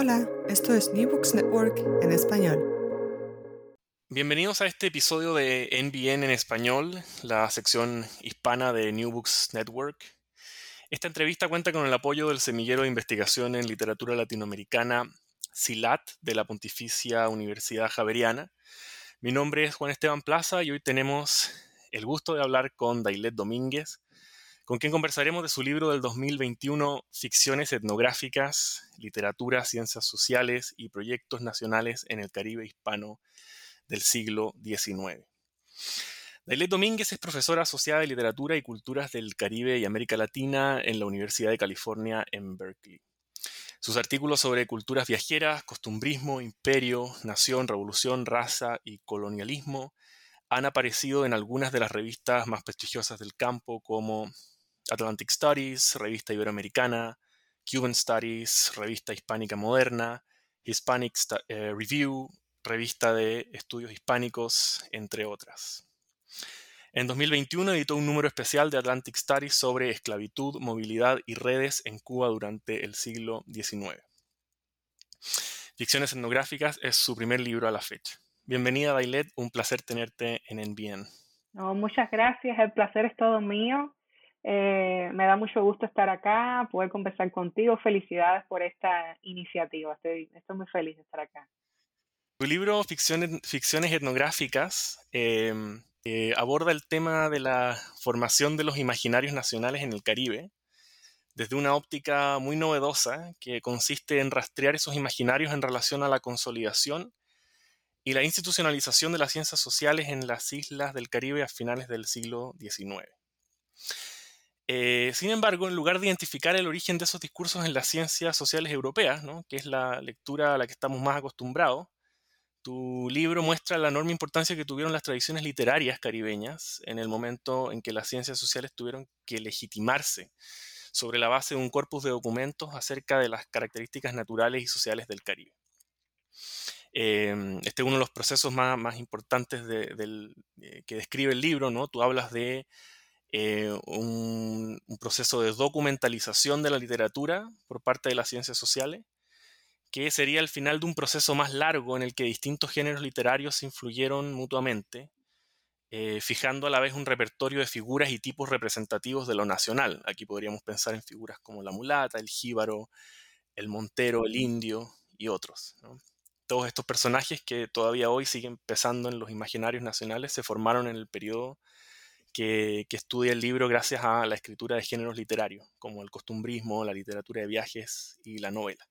Hola, esto es New Books Network en español. Bienvenidos a este episodio de NBN en español, la sección hispana de New Books Network. Esta entrevista cuenta con el apoyo del Semillero de Investigación en Literatura Latinoamericana, SILAT, de la Pontificia Universidad Javeriana. Mi nombre es Juan Esteban Plaza y hoy tenemos el gusto de hablar con Dailet Domínguez, con quien conversaremos de su libro del 2021, Ficciones etnográficas, literatura, ciencias sociales y proyectos nacionales en el Caribe hispano del siglo XIX. Dailet Domínguez es profesora asociada de Literatura y Culturas del Caribe y América Latina en la Universidad de California en Berkeley. Sus artículos sobre culturas viajeras, costumbrismo, imperio, nación, revolución, raza y colonialismo han aparecido en algunas de las revistas más prestigiosas del campo como Atlantic Studies, Revista Iberoamericana, Cuban Studies, Revista Hispánica Moderna, Hispanic eh, Review, Revista de Estudios Hispánicos, entre otras. En 2021 editó un número especial de Atlantic Studies sobre esclavitud, movilidad y redes en Cuba durante el siglo XIX. Ficciones etnográficas es su primer libro a la fecha. Bienvenida, Dailet, un placer tenerte en NBN. muchas gracias, el placer es todo mío. Eh, me da mucho gusto estar acá, poder conversar contigo. Felicidades por esta iniciativa. Estoy, estoy muy feliz de estar acá. Tu libro Ficciones, Ficciones Etnográficas em, eh, aborda el tema de la formación de los imaginarios nacionales en el Caribe desde una óptica muy novedosa que consiste en rastrear esos imaginarios en relación a la consolidación y la institucionalización de las ciencias sociales en las islas del Caribe a finales del siglo XIX. Eh, sin embargo, en lugar de identificar el origen de esos discursos en las ciencias sociales europeas, que es la lectura a la que estamos más acostumbrados, tu libro muestra la enorme importancia que tuvieron las tradiciones literarias caribeñas en el momento en que las ciencias sociales tuvieron que legitimarse sobre la base de un corpus de documentos acerca de las características naturales y sociales del Caribe. Em, este es uno de los procesos más, importantes eh, que describe el libro. Tú hablas de eh, un, proceso de documentalización de la literatura por parte de las ciencias sociales, que sería el final de un proceso más largo en el que distintos géneros literarios se influyeron mutuamente, eh, fijando a la vez un repertorio de figuras y tipos representativos de lo nacional. Aquí podríamos pensar en figuras como la mulata, el jíbaro, el montero, el indio y otros. Todos estos personajes que todavía hoy siguen pesando en los imaginarios nacionales se formaron en el periodo que, estudia el libro gracias a la escritura de géneros literarios, como el costumbrismo, la literatura de viajes y la novela.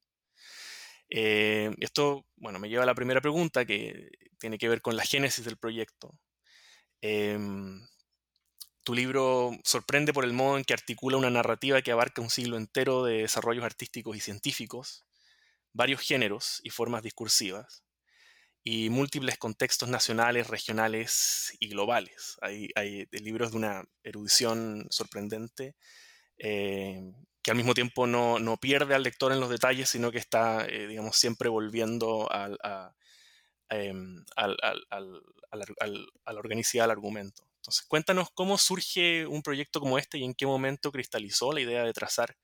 Eh, esto, bueno, me lleva a la primera pregunta que tiene que ver con la génesis del proyecto. Em, tu libro sorprende por el modo en que articula una narrativa que abarca un siglo entero de desarrollos artísticos y científicos, varios géneros y formas discursivas, y múltiples contextos nacionales, regionales y globales. Hay, libros de una erudición sorprendente eh, que al mismo tiempo no, pierde al lector en los detalles, sino que está, eh, digamos, siempre volviendo a, em, al, al, al, a la organicidad del argumento. Entonces, cuéntanos cómo surge un proyecto como este y en qué momento cristalizó la idea de trazar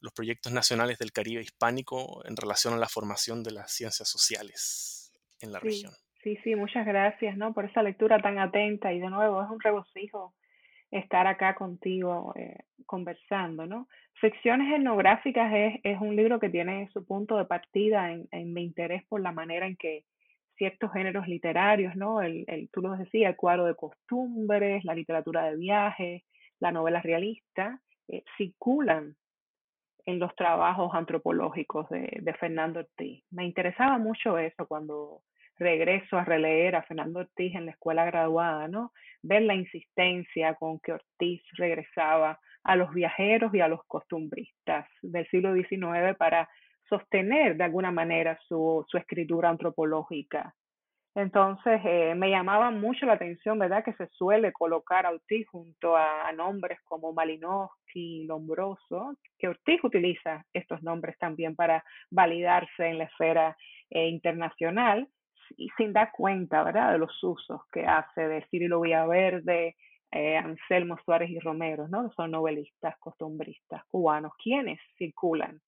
los proyectos nacionales del Caribe hispánico en relación a la formación de las ciencias sociales en la región. Sí, sí, muchas gracias ¿no? por esa lectura tan atenta y de nuevo es un regocijo estar acá contigo eh, conversando, ¿no? Ficciones etnográficas es, es, un libro que tiene su punto de partida en, en, mi interés por la manera en que ciertos géneros literarios, ¿no? El, el, tú lo decías, el cuadro de costumbres, la literatura de viajes, la novela realista, eh, circulan en los trabajos antropológicos de, Fernando Ortiz. Me interesaba mucho eso cuando regreso a releer a Fernando Ortiz en la escuela graduada, ¿no? Ver la insistencia con que Ortiz regresaba a los viajeros y a los costumbristas del siglo XIX para sostener de alguna manera su, su escritura antropológica. Entonces eh, me llamaba mucho la atención, ¿verdad?, que se suele colocar a Ortiz junto a, nombres como Malinowski, Lombroso, que Ortiz utiliza estos nombres también para validarse en la esfera eh, internacional y sin dar cuenta, ¿verdad?, de los usos que hace de Cirilo Villaverde, eh, Anselmo Suárez y Romero, ¿no? Son novelistas, costumbristas cubanos, quienes circulan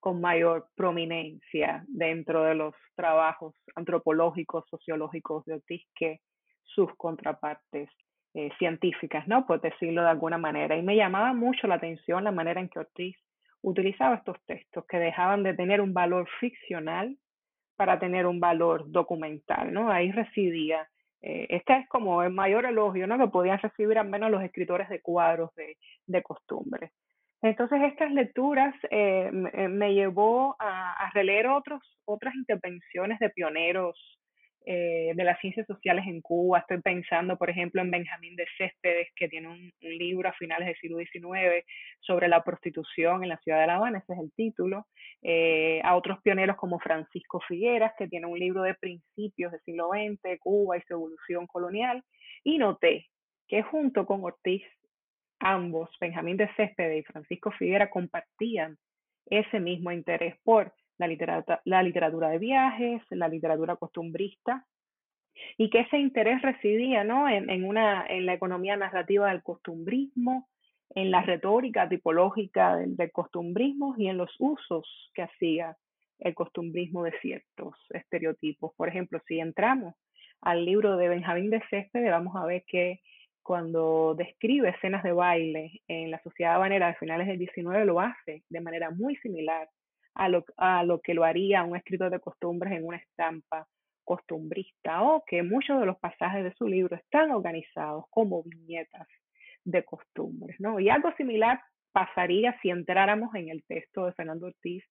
con mayor prominencia dentro de los trabajos antropológicos, sociológicos de Ortiz que sus contrapartes eh, científicas, ¿no? Por decirlo de alguna manera. Y me llamaba mucho la atención la manera en que Ortiz utilizaba estos textos que dejaban de tener un valor ficcional para tener un valor documental, ¿no? Ahí residía. Eh, este es como el mayor elogio, ¿no? Que podían recibir al menos los escritores de cuadros de, de costumbre. Entonces, estas lecturas eh, me, me, llevó a, releer otros, otras intervenciones de pioneros eh, de las ciencias sociales en Cuba. Estoy pensando, por ejemplo, en Benjamín de Céspedes, que tiene un, libro a finales del siglo XIX sobre la prostitución en la ciudad de La Habana, ese es el título. Eh, a otros pioneros como Francisco Figueras, que tiene un libro de principios del siglo XX, Cuba y su evolución colonial. Y noté que junto con Ortiz, ambos, Benjamín de Céspedes y Francisco Figuera, compartían ese mismo interés por la literatura, de viajes, la literatura costumbrista, y que ese interés residía ¿no? en la economía narrativa del costumbrismo, en la retórica tipológica del, del, costumbrismo y en los usos que hacía el costumbrismo de ciertos estereotipos. Por ejemplo, si entramos al libro de Benjamín de Céspedes, vamos a ver que cuando describe escenas de baile en la sociedad habanera de finales del 19 lo hace de manera muy similar a lo, a lo que lo haría un escritor de costumbres en una estampa costumbrista o que muchos de los pasajes de su libro están organizados como viñetas de costumbres, ¿no? Y algo similar pasaría si entráramos en el texto de Fernando Ortiz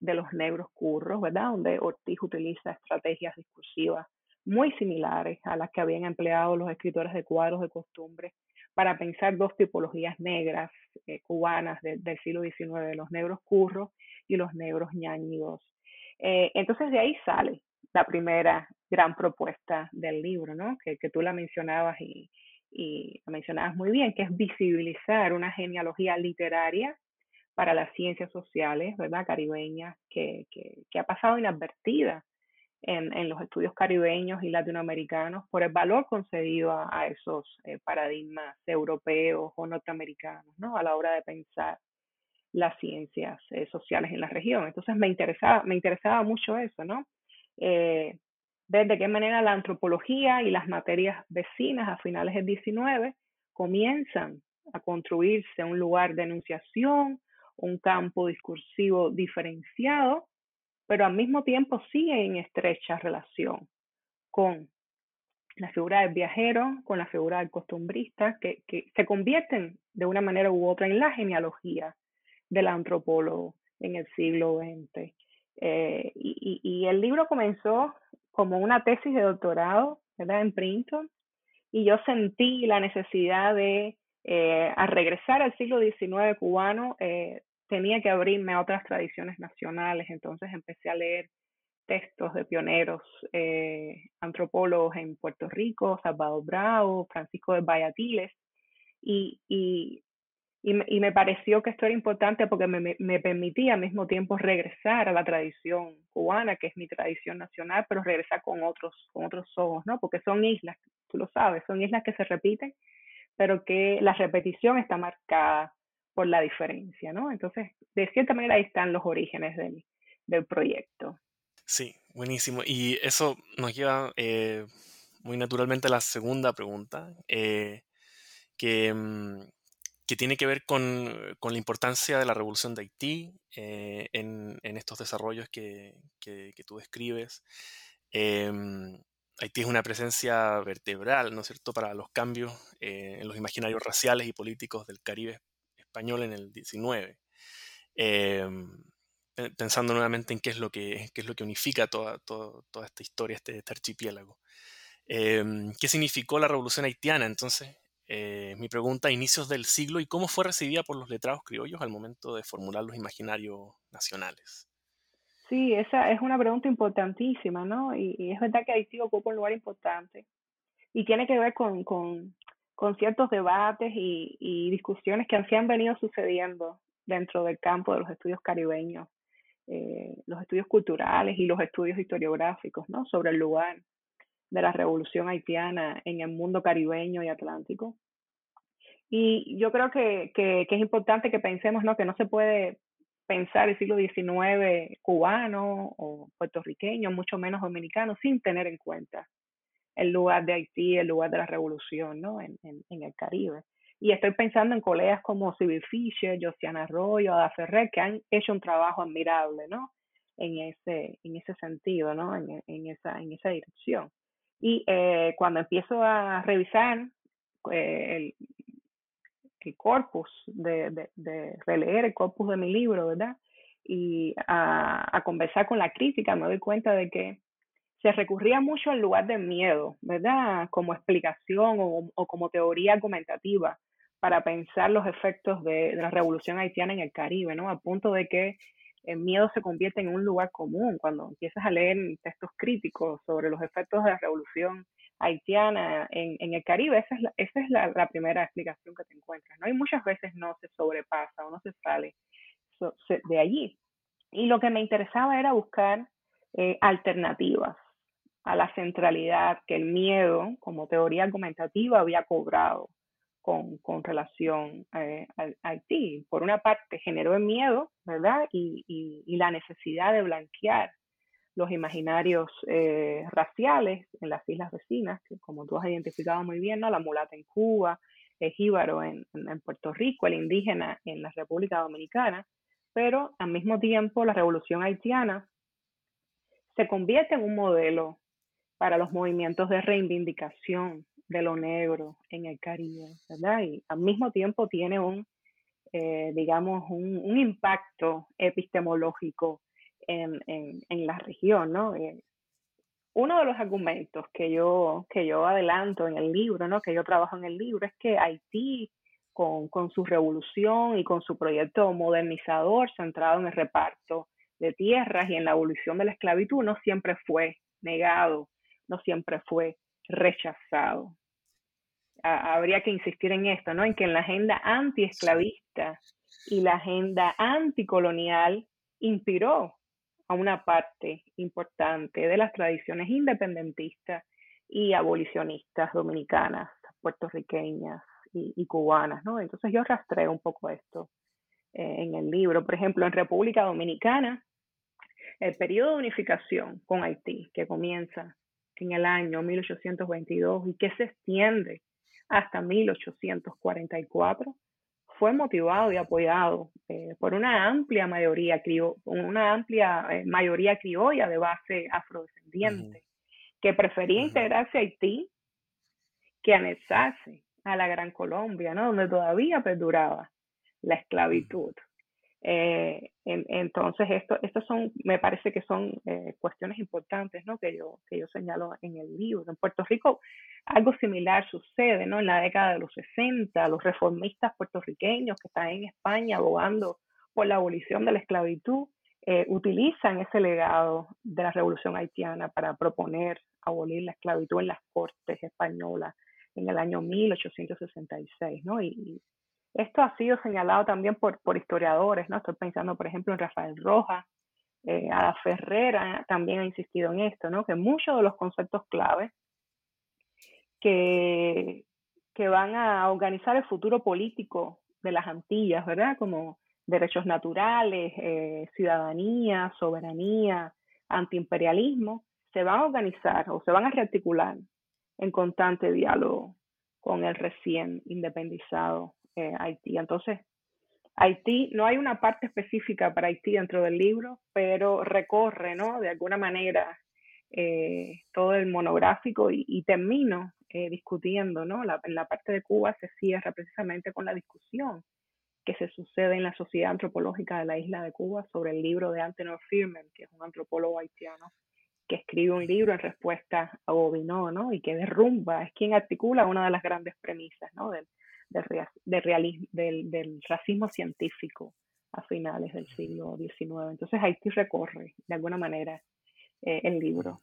de los negros curros, ¿verdad? Donde Ortiz utiliza estrategias discursivas muy similares a las que habían empleado los escritores de cuadros de costumbres para pensar dos tipologías negras eh, cubanas de, del siglo XIX, los negros curros y los negros ñañigos. Eh, entonces de ahí sale la primera gran propuesta del libro, ¿no? Que, tú la mencionabas y, y la mencionabas muy bien, que es visibilizar una genealogía literaria para las ciencias sociales, ¿verdad? Caribeñas, que, que, que ha pasado inadvertida en, en, los estudios caribeños y latinoamericanos por el valor concedido a, a esos eh, paradigmas europeos o norteamericanos, ¿no? A la hora de pensar las ciencias eh, sociales en la región. Entonces me interesaba, me interesaba mucho eso, ¿no? Eh, ver de qué manera la antropología y las materias vecinas a finales del 19 comienzan a construirse un lugar de enunciación, un campo discursivo diferenciado pero al mismo tiempo sigue en estrecha relación con la figura del viajero, con la figura del costumbrista, que, se convierten de una manera u otra en la genealogía del antropólogo en el siglo XX. Eh, y, el libro comenzó como una tesis de doctorado, ¿verdad? En Princeton, y yo sentí la necesidad de, eh, a regresar al siglo XIX cubano, eh, tenía que abrirme a otras tradiciones nacionales, entonces empecé a leer textos de pioneros eh, antropólogos en Puerto Rico, Salvador Bravo, Francisco de y, y, me, y me pareció que esto era importante porque me, me, permitía al mismo tiempo regresar a la tradición cubana, que es mi tradición nacional, pero regresar con otros, con otros ojos, ¿no? Porque son islas, tú lo sabes, son islas que se repiten, pero que la repetición está marcada por la diferencia, ¿no? Entonces, de cierta manera ahí están los orígenes del, del proyecto. Sí, buenísimo. Y eso nos lleva eh, muy naturalmente a la segunda pregunta, eh, que, mm, que, tiene que ver con, con, la importancia de la revolución de Haití eh, en, en, estos desarrollos que, que, que tú describes. Em, Haití es una presencia vertebral, ¿no es cierto?, para los cambios en los imaginarios raciales y políticos del Caribe español en el 19 pensando nuevamente en qué es lo que, qué es lo que unifica toda, toda, esta historia, este, este archipiélago. Em, ¿Qué significó la revolución haitiana? Entonces, eh, mi pregunta, inicios del siglo y cómo fue recibida por los letrados criollos al momento de formular los imaginarios nacionales. Sí, esa es una pregunta importantísima, ¿no? Y, es verdad que Haití ocupa un lugar importante y tiene que ver con, con, con ciertos debates y, y discusiones que han venido sucediendo dentro del campo de los estudios caribeños eh, los estudios culturales y los estudios historiográficos sobre el lugar de la revolución haitiana en el mundo caribeño y atlántico. Y yo creo que, es importante que pensemos que no se puede pensar el siglo XIX cubano o puertorriqueño, mucho menos dominicano, sin tener en cuenta el lugar de Haití, el lugar de la revolución ¿no? en, en el Caribe. Y estoy pensando en colegas como Civil Fisher, Josiana Arroyo, Ada Ferrer, que han hecho un trabajo admirable, ¿no? En ese, en ese sentido, ¿no? En, en esa, en esa dirección. Y eh, cuando empiezo a revisar eh, el, el, corpus, de, de, de, releer el corpus de mi libro, ¿verdad? Y a, a conversar con la crítica, me doy cuenta de que se recurría mucho al lugar del miedo, ¿verdad? Como explicación o, como teoría argumentativa para pensar los efectos de, la revolución haitiana en el Caribe, ¿no? A punto de que el miedo se convierte en un lugar común. Cuando empiezas a leer textos críticos sobre los efectos de la revolución haitiana en, el Caribe, esa es, la, primera explicación que te encuentras, ¿no? Y muchas veces no se sobrepasa o no se sale de allí. Y lo que me interesaba era buscar eh, alternativas a la centralidad que el miedo como teoría argumentativa había cobrado con, con relación eh, a, Haití. Por una parte, generó el miedo, ¿verdad? Y, y, la necesidad de blanquear los imaginarios eh, raciales en las islas vecinas, que como tú has identificado muy bien, ¿no? La mulata en Cuba, el jíbaro en, en Puerto Rico, el indígena en la República Dominicana, pero al mismo tiempo la revolución haitiana se convierte en un modelo para los movimientos de reivindicación de lo negro en el Caribe, ¿verdad? Y al mismo tiempo tiene un, eh, digamos, un, impacto epistemológico en, en, en la región, ¿no? Eh, uno de los argumentos que yo, que yo adelanto en el libro, ¿no? Que yo trabajo en el libro, es que Haití, con, con su revolución y con su proyecto modernizador centrado en el reparto de tierras y en la abolición de la esclavitud, no siempre fue negado, no siempre fue rechazado habría que insistir en esto, ¿no? En que en la agenda antiesclavista y la agenda anticolonial inspiró a una parte importante de las tradiciones independentistas y abolicionistas dominicanas, puertorriqueñas y, cubanas, ¿no? Entonces yo rastreo un poco esto eh, en el libro. Por ejemplo, en República Dominicana, el periodo de unificación con Haití, que comienza en el año 1822 y que se extiende hasta 1844, fue motivado y apoyado eh, por una amplia mayoría, una amplia eh, mayoría criolla de base afrodescendiente, que prefería integrarse a Haití que anexarse a la Gran Colombia, ¿no? donde todavía perduraba la esclavitud. Eh, entonces, esto, estos son, me parece que son eh, cuestiones importantes, ¿no? Que yo, que yo señalo en el libro. En Puerto Rico algo similar sucede, ¿no? En la década de los 60, los reformistas puertorriqueños que están en España abogando por la abolición de la esclavitud, eh, utilizan ese legado de la revolución haitiana para proponer abolir la esclavitud en las cortes españolas en el año 1866, ¿no? Y, Esto ha sido señalado también por, historiadores, ¿no? Estoy pensando, por ejemplo, en Rafael Rojas, eh, Ada Ferrera también ha insistido en esto, ¿no? Que muchos de los conceptos claves que, que van a organizar el futuro político de las Antillas, ¿verdad? Como derechos naturales, eh, ciudadanía, soberanía, antiimperialismo, se van a organizar o se van a rearticular en constante diálogo con el recién independizado eh, Haití. Entonces, Haití, no hay una parte específica para Haití dentro del libro, pero recorre, ¿no? De alguna manera eh, todo el monográfico y, termino eh, discutiendo, ¿no? en la parte de Cuba se cierra precisamente con la discusión que se sucede en la Sociedad Antropológica de la isla de Cuba sobre el libro de Antenor Firman, que es un antropólogo haitiano que escribe un libro en respuesta a Gobineau, ¿no? Y que derrumba, es quien articula una de las grandes premisas, ¿no? Del, realismo, del, del racismo científico a finales del siglo XIX. Entonces Haití recorre, de alguna manera, eh, el libro.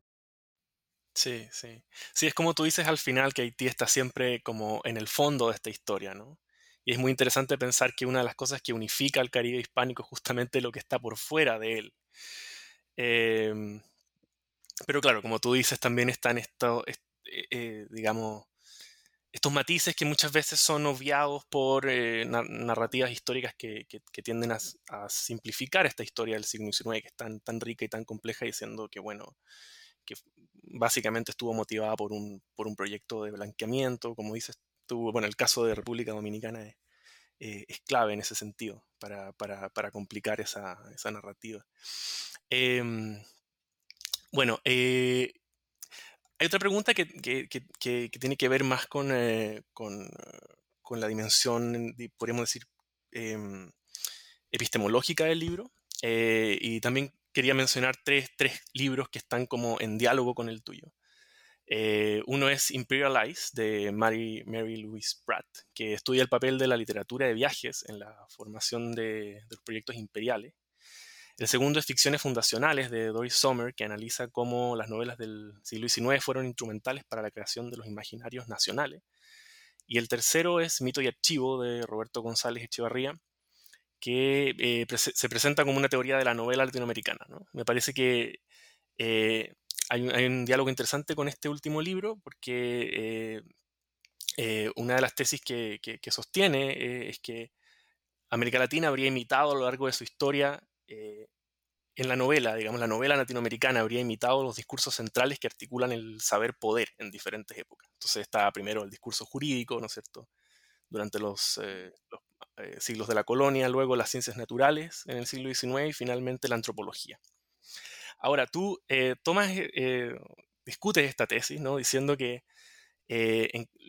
Sí, sí. Sí, es como tú dices al final que Haití está siempre como en el fondo de esta historia, ¿no? Y es muy interesante pensar que una de las cosas que unifica al Caribe hispánico es justamente lo que está por fuera de él. Em, pero claro, como tú dices, también están estos, eh, eh, digamos, estos matices que muchas veces son obviados por eh, narrativas históricas que, tienden a, simplificar esta historia del siglo XIX, que es tan, tan rica y tan compleja, diciendo que, bueno, que básicamente estuvo motivada por un, por un proyecto de blanqueamiento, como dices tú, bueno, el caso de República Dominicana es, eh, clave en ese sentido para, complicar esa, narrativa. Em, bueno, eh, hay otra pregunta que, tiene que ver más con, eh, con, la dimensión, podríamos decir, em, epistemológica del libro. y también quería mencionar tres, libros que están como en diálogo con el tuyo. Eh, uno es Imperialize de Mary, Mary Louise Pratt, que estudia el papel de la literatura de viajes en la formación de, los proyectos imperiales. El segundo es Ficciones Fundacionales de Doris Sommer, que analiza cómo las novelas del siglo XIX fueron instrumentales para la creación de los imaginarios nacionales. Y el tercero es Mito y Archivo de Roberto González Echevarría, que eh, se presenta como una teoría de la novela latinoamericana. Me parece que eh, hay, un, diálogo interesante con este último libro porque eh, una de las tesis que, sostiene es que América Latina habría imitado a lo largo de su historia en la novela, digamos, la novela latinoamericana habría imitado los discursos centrales que articulan el saber poder en diferentes épocas. Entonces está primero el discurso jurídico, ¿no es cierto? Durante los eh, siglos de la colonia, luego las ciencias naturales en el siglo XIX y finalmente la antropología. Ahora, tú eh, tomas, eh, discutes esta tesis, ¿no? diciendo que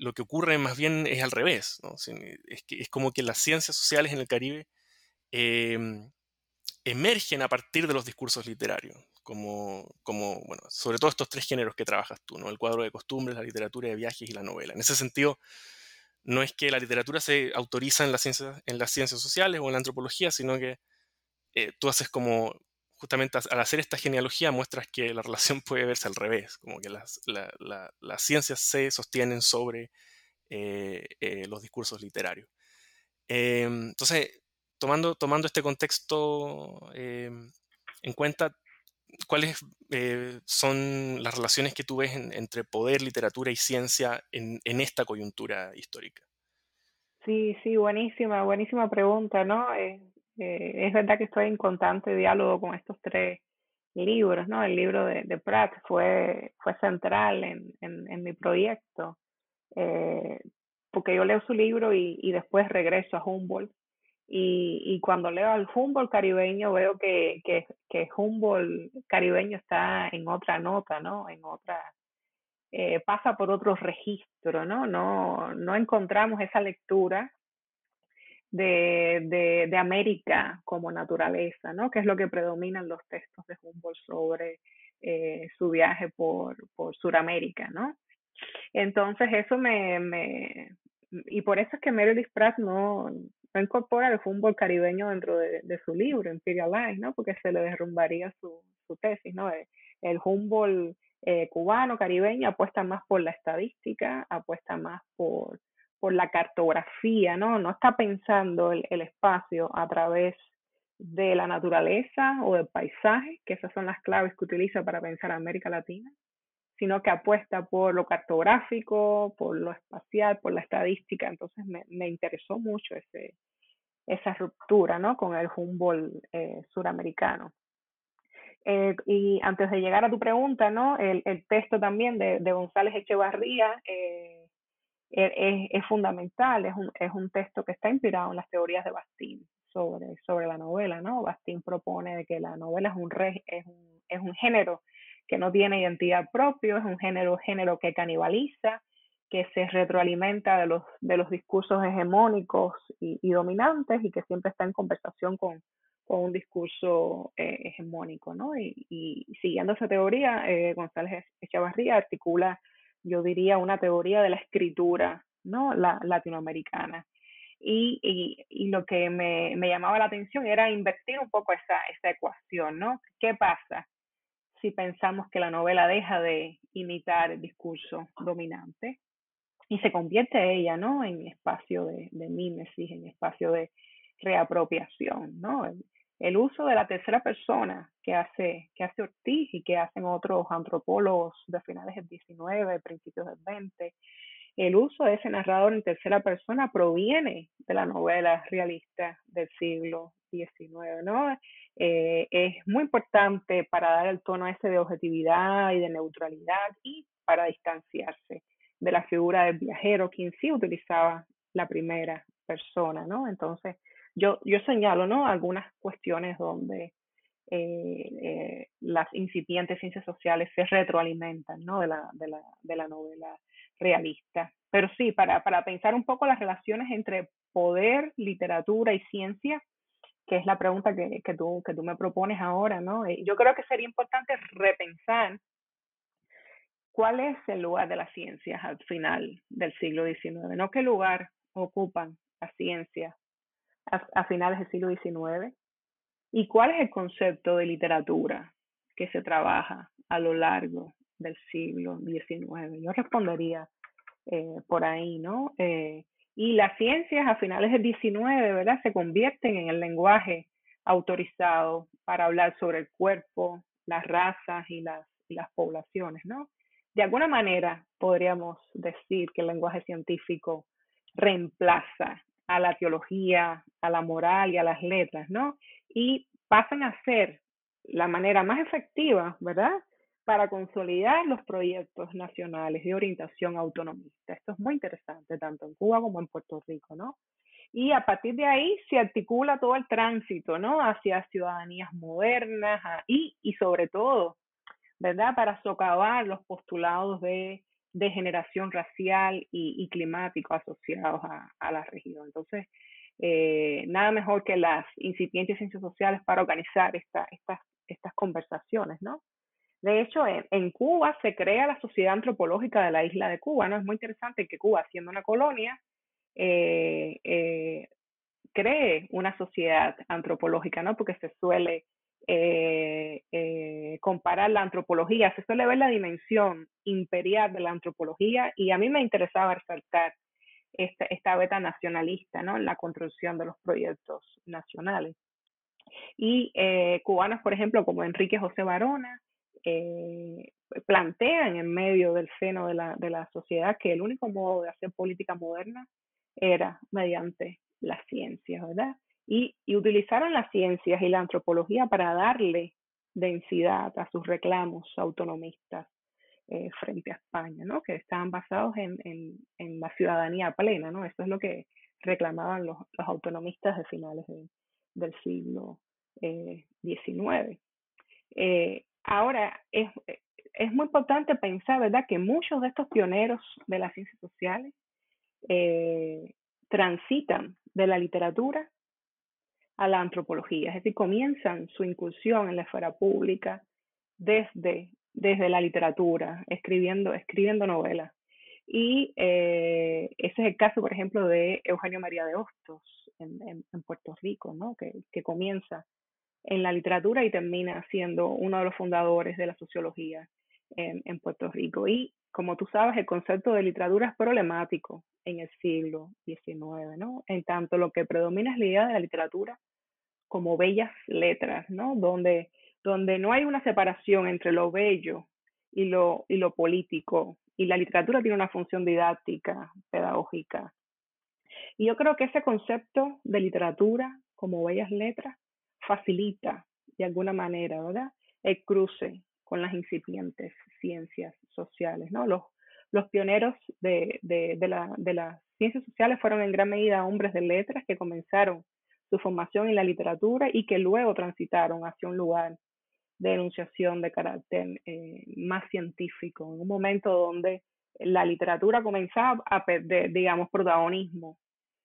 lo que ocurre más bien es al revés, es, que, es como que las ciencias sociales en el Caribe em, emergen a partir de los discursos literarios, como, como, bueno, sobre todo estos tres géneros que trabajas tú, ¿no? el cuadro de costumbres, la literatura de viajes y la novela. En ese sentido, no es que la literatura se autoriza en las ciencias, en las ciencias sociales o en la antropología, sino que eh, tú haces como, justamente al hacer esta genealogía, muestras que la relación puede verse al revés, como que las, ciencias se sostienen sobre eh, eh, los discursos literarios. Em, entonces, tomando, este contexto em, en cuenta, ¿cuáles eh, son las relaciones que tú ves entre poder, literatura y ciencia en, esta coyuntura histórica? Sí, sí, buenísima, buenísima pregunta, ¿no? Eh, eh, es verdad que estoy en constante diálogo con estos tres libros, ¿no? El libro de, Pratt fue, fue central en, mi proyecto, porque yo leo su libro y, y después regreso a Humboldt y, cuando leo al Humboldt caribeño veo que, que, que, Humboldt caribeño está en otra nota, ¿no? En otra, eh, pasa por otro registro, ¿no? ¿no? No encontramos esa lectura de, de, América como naturaleza, ¿no? Que es lo que predominan los textos de Humboldt sobre eh, su viaje por, por Sudamérica, ¿no? Entonces eso me, me, y por eso es que Meredith Pratt no, no incorpora el Humboldt caribeño dentro de, su libro, Imperial Life, ¿no? Porque se le derrumbaría su, su tesis, ¿no? El Humboldt eh, cubano, caribeño, apuesta más por la estadística, apuesta más por por la cartografía, ¿no? No está pensando el, espacio a través de la naturaleza o del paisaje, que esas son las claves que utiliza para pensar América Latina, sino que apuesta por lo cartográfico, por lo espacial, por la estadística. Entonces me, me interesó mucho ese, esa ruptura ¿no? con el Humboldt eh, suramericano. Eh, y antes de llegar a tu pregunta, ¿no? el, el texto también de, de González Echevarría, eh, es, es fundamental, es un, es un texto que está inspirado en las teorías de Bastín sobre, sobre la novela, ¿no? Bastín propone que la novela es un, re, es un, es un género que no tiene identidad propia, es un género, género que canibaliza, que se retroalimenta de los, de los discursos hegemónicos y, dominantes y que siempre está en conversación con, con un discurso eh, hegemónico, ¿no? Y, y, siguiendo esa teoría, eh, González Echavarría articula yo diría, una teoría de la escritura ¿no? La, latinoamericana. Y, y, y, lo que me, me, llamaba la atención era invertir un poco esa, esa ecuación, ¿no? ¿Qué pasa si pensamos que la novela deja de imitar el discurso dominante y se convierte ella, ¿no? En espacio de, de mímesis, en espacio de reapropiación, ¿no? el uso de la tercera persona que hace, que hace Ortiz y que hacen otros antropólogos de finales del 19, principios del 20, el uso de ese narrador en tercera persona proviene de la novela realista del siglo XIX, ¿no? Eh, es muy importante para dar el tono ese de objetividad y de neutralidad y para distanciarse de la figura del viajero, quien sí utilizaba la primera persona, ¿no? Entonces, yo, yo señalo ¿no? algunas cuestiones donde eh, eh, las incipientes ciencias sociales se retroalimentan ¿no? de, la, de, la, de la novela realista. Pero sí, para, para pensar un poco las relaciones entre poder, literatura y ciencia, que es la pregunta que, que, tú, que tú me propones ahora, ¿no? Eh, yo creo que sería importante repensar cuál es el lugar de las ciencias al final del siglo XIX, no qué lugar ocupan las ciencias a, finales del siglo XIX? ¿Y cuál es el concepto de literatura que se trabaja a lo largo del siglo XIX? Yo respondería eh, por ahí, ¿no? Eh, y las ciencias a finales del XIX, ¿verdad? Se convierten en el lenguaje autorizado para hablar sobre el cuerpo, las razas y las, y las poblaciones, ¿no? De alguna manera podríamos decir que el lenguaje científico reemplaza a la teología, a la moral y a las letras, ¿no? Y pasan a ser la manera más efectiva, ¿verdad? Para consolidar los proyectos nacionales de orientación autonomista. Esto es muy interesante, tanto en Cuba como en Puerto Rico, ¿no? Y a partir de ahí se articula todo el tránsito, ¿no? Hacia ciudadanías modernas y, y sobre todo, ¿verdad? Para socavar los postulados de de generación racial y, climático asociados a, la región. Entonces, eh, nada mejor que las incipientes ciencias sociales para organizar esta, estas, estas conversaciones, ¿no? De hecho, en, Cuba se crea la Sociedad Antropológica de la isla de Cuba, ¿no? Es muy interesante que Cuba, siendo una colonia, eh, eh, cree una sociedad antropológica, ¿no? Porque se suele eh, eh, comparar la antropología, se suele ver la dimensión imperial de la antropología y a mí me interesaba resaltar esta, esta beta nacionalista ¿no? en la construcción de los proyectos nacionales. Y eh, cubanos, por ejemplo, como Enrique José Barona, plantean en medio del seno de la, de la sociedad que el único modo de hacer política moderna era mediante las ciencias, ¿verdad? Y, utilizaron las ciencias y la antropología para darle densidad a sus reclamos autonomistas eh, frente a España, ¿no? que estaban basados en, en, la ciudadanía plena. ¿no? Eso es lo que reclamaban los, los autonomistas de finales del siglo XIX. Eh, eh, ahora, es, es muy importante pensar, ¿verdad?, que muchos de estos pioneros de las ciencias sociales transitan de la literatura a la antropología, es decir, comienzan su incursión en la esfera pública desde, desde la literatura, escribiendo, escribiendo novelas. Y eh, ese es el caso, por ejemplo, de Eugenio María de Hostos en, en, Puerto Rico, ¿no? que, que comienza en la literatura y termina siendo uno de los fundadores de la sociología en, en, Puerto Rico. Y como tú sabes, el concepto de literatura es problemático en el siglo XIX, ¿no? En tanto lo que predomina es la idea de la literatura como bellas letras, ¿no? Donde, donde no hay una separación entre lo bello y lo, y lo político. Y la literatura tiene una función didáctica, pedagógica. Y yo creo que ese concepto de literatura como bellas letras facilita de alguna manera, ¿verdad? El cruce con las incipientes ciencias sociales, ¿no? Los, los pioneros de, de, de, la, de las ciencias sociales fueron en gran medida hombres de letras que comenzaron su formación en la literatura y que luego transitaron hacia un lugar de enunciación de carácter eh, más científico, en un momento donde la literatura comenzaba a perder, digamos, protagonismo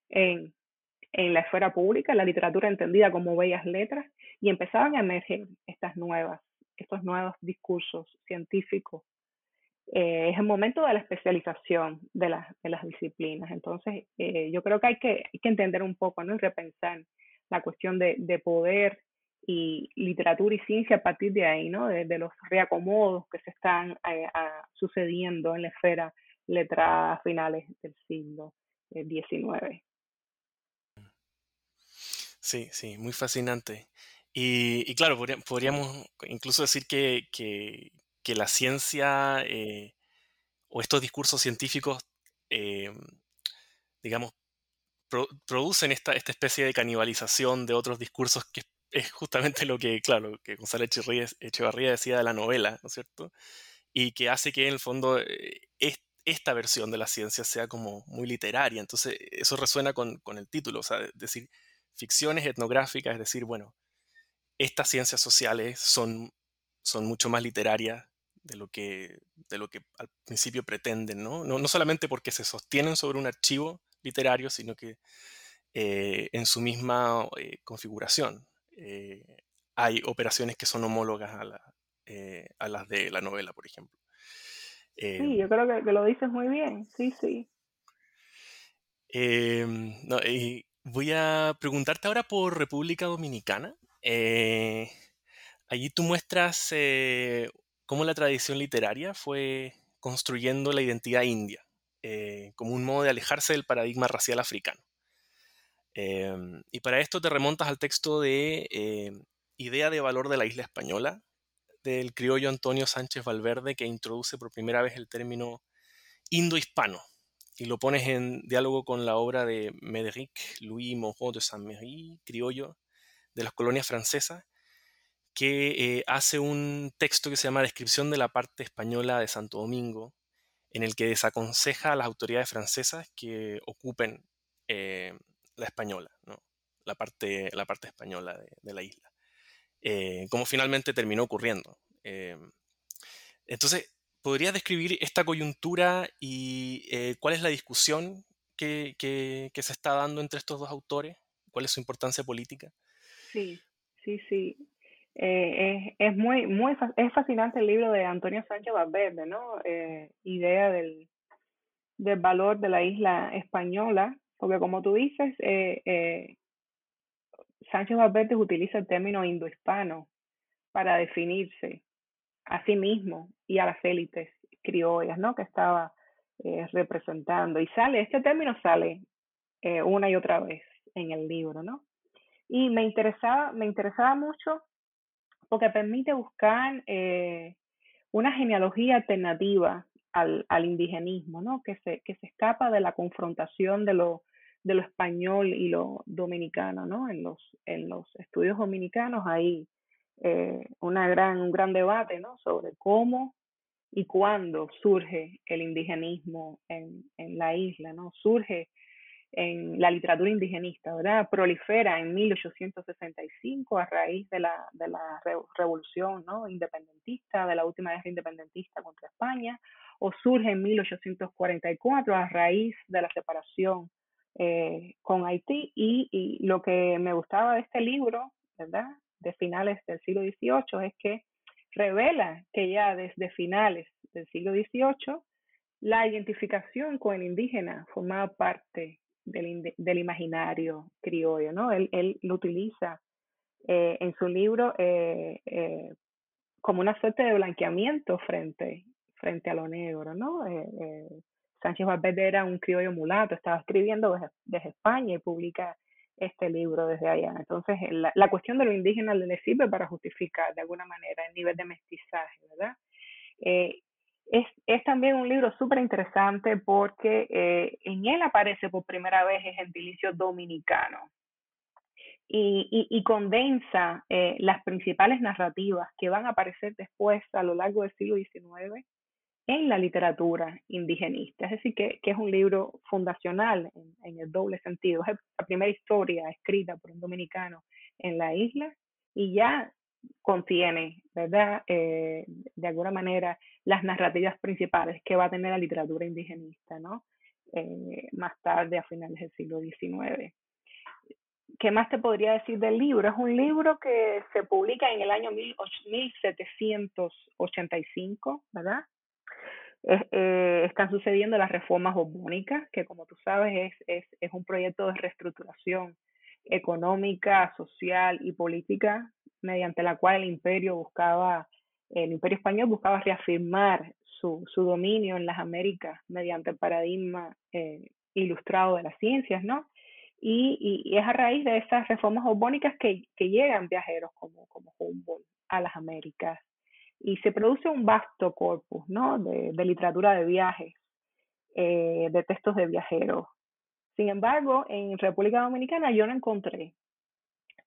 en, en la esfera pública, la literatura entendida como bellas letras, y empezaban a emerger estas nuevas, estos nuevos discursos científicos. Eh, es el momento de la especialización de, de las disciplinas. Entonces, eh, yo creo que hay, que hay que entender un poco ¿no? y repensar la cuestión de, de poder y literatura y ciencia a partir de ahí, ¿no? De, los reacomodos que se están eh, sucediendo en la esfera letrada a finales del siglo XIX. Sí, sí, muy fascinante. Y, y claro, podríamos incluso decir que, que, que la ciencia eh, o estos discursos científicos, eh, digamos, producen esta, esta especie de canibalización de otros discursos que es justamente lo que, claro, que Gonzalo Echevarría decía de la novela, ¿no es cierto? Y que hace que en el fondo eh, esta versión de la ciencia sea como muy literaria. Entonces, eso resuena con, con el título, o sea, decir, ficciones etnográficas, es decir, bueno, estas ciencias sociales son, son mucho más literarias de lo, que, de lo que al principio pretenden, ¿no? ¿no? No solamente porque se sostienen sobre un archivo literario, sino que eh, en su misma eh, configuración eh, hay operaciones que son homólogas a, la, a, las de la novela, por ejemplo. sí, yo creo que, lo dices muy bien, sí, sí. Em, voy a preguntarte ahora por República Dominicana. Allí tú muestras cómo la tradición literaria fue construyendo la identidad india. Eh, como un modo de alejarse del paradigma racial africano. Em, y para esto te remontas al texto de Idea de Valor de la Isla Española, del criollo Antonio Sánchez Valverde, que introduce por primera vez el término indo-hispano y lo pones en diálogo con la obra de Médéric Louis Moreau de Saint-Méry, criollo de las colonias francesas, que eh, hace un texto que se llama Descripción de la parte española de Santo Domingo, en el que desaconseja a las autoridades francesas que ocupen eh, la española, ¿no? la, parte, la parte española de, la isla, eh, como finalmente terminó ocurriendo. Entonces, ¿podrías describir esta coyuntura y cuál es la discusión que, que se está dando entre estos dos autores? ¿Cuál es su importancia política? Sí, sí, sí. Eh, es, es, muy, muy es fascinante el libro de Antonio Sánchez Valverde, ¿no? Eh, idea del, del valor de la isla española, porque como tú dices, eh, eh, Sánchez Valverde utiliza el término indohispano para definirse a sí mismo y a las élites criollas, ¿no? Que estaba eh, representando. Y sale, este término sale eh, una y otra vez en el libro, ¿no? Y me interesaba, me interesaba mucho porque permite buscar eh, una genealogía alternativa al, al, indigenismo, ¿no? que, se, que se escapa de la confrontación de lo, de lo español y lo dominicano. ¿no? En, los, en los estudios dominicanos hay eh, una gran, un gran debate ¿no? sobre cómo y cuándo surge el indigenismo en, en la isla. ¿no? Surge en la literatura indigenista, ¿verdad? Prolifera en 1865 a raíz de la, de la revolución ¿no? independentista, de la última guerra independentista contra España, o surge en 1844 a raíz de la separación eh, con Haití y, y, lo que me gustaba de este libro, ¿verdad? De finales del siglo XVIII es que revela que ya desde finales del siglo XVIII la identificación con el indígena formaba parte del, del imaginario criollo, ¿no? Él, él lo utiliza eh, en su libro eh, eh, como una suerte de blanqueamiento frente, frente a lo negro, ¿no? Sánchez Valverde era un criollo mulato, estaba escribiendo desde, desde, España y publica este libro desde allá. Entonces, la, la, cuestión de lo indígena le sirve para justificar de alguna manera el nivel de mestizaje, ¿verdad? Eh, es, también un libro súper interesante porque eh, en él aparece por primera vez el gentilicio dominicano y, condensa eh, las principales narrativas que van a aparecer después a lo largo del siglo XIX en la literatura indigenista. Es decir, que, es un libro fundacional en, el doble sentido. Es la primera historia escrita por un dominicano en la isla y ya contiene, ¿verdad? Eh, de alguna manera, las narrativas principales que va a tener la literatura indigenista, ¿no? Eh, más tarde, a finales del siglo XIX. ¿Qué más te podría decir del libro? Es un libro que se publica en el año 1785, ¿verdad? eh, están sucediendo las reformas borbónicas, que como tú sabes es, es, es un proyecto de reestructuración económica, social y política mediante la cual el imperio buscaba, el imperio español buscaba reafirmar su, su dominio en las Américas mediante el paradigma eh, ilustrado de las ciencias, ¿no? Y, es a raíz de esas reformas borbónicas que, que llegan viajeros como, como Humboldt a las Américas y se produce un vasto corpus ¿no? de, de literatura de viajes, eh, de textos de viajeros. Sin embargo, en República Dominicana yo no encontré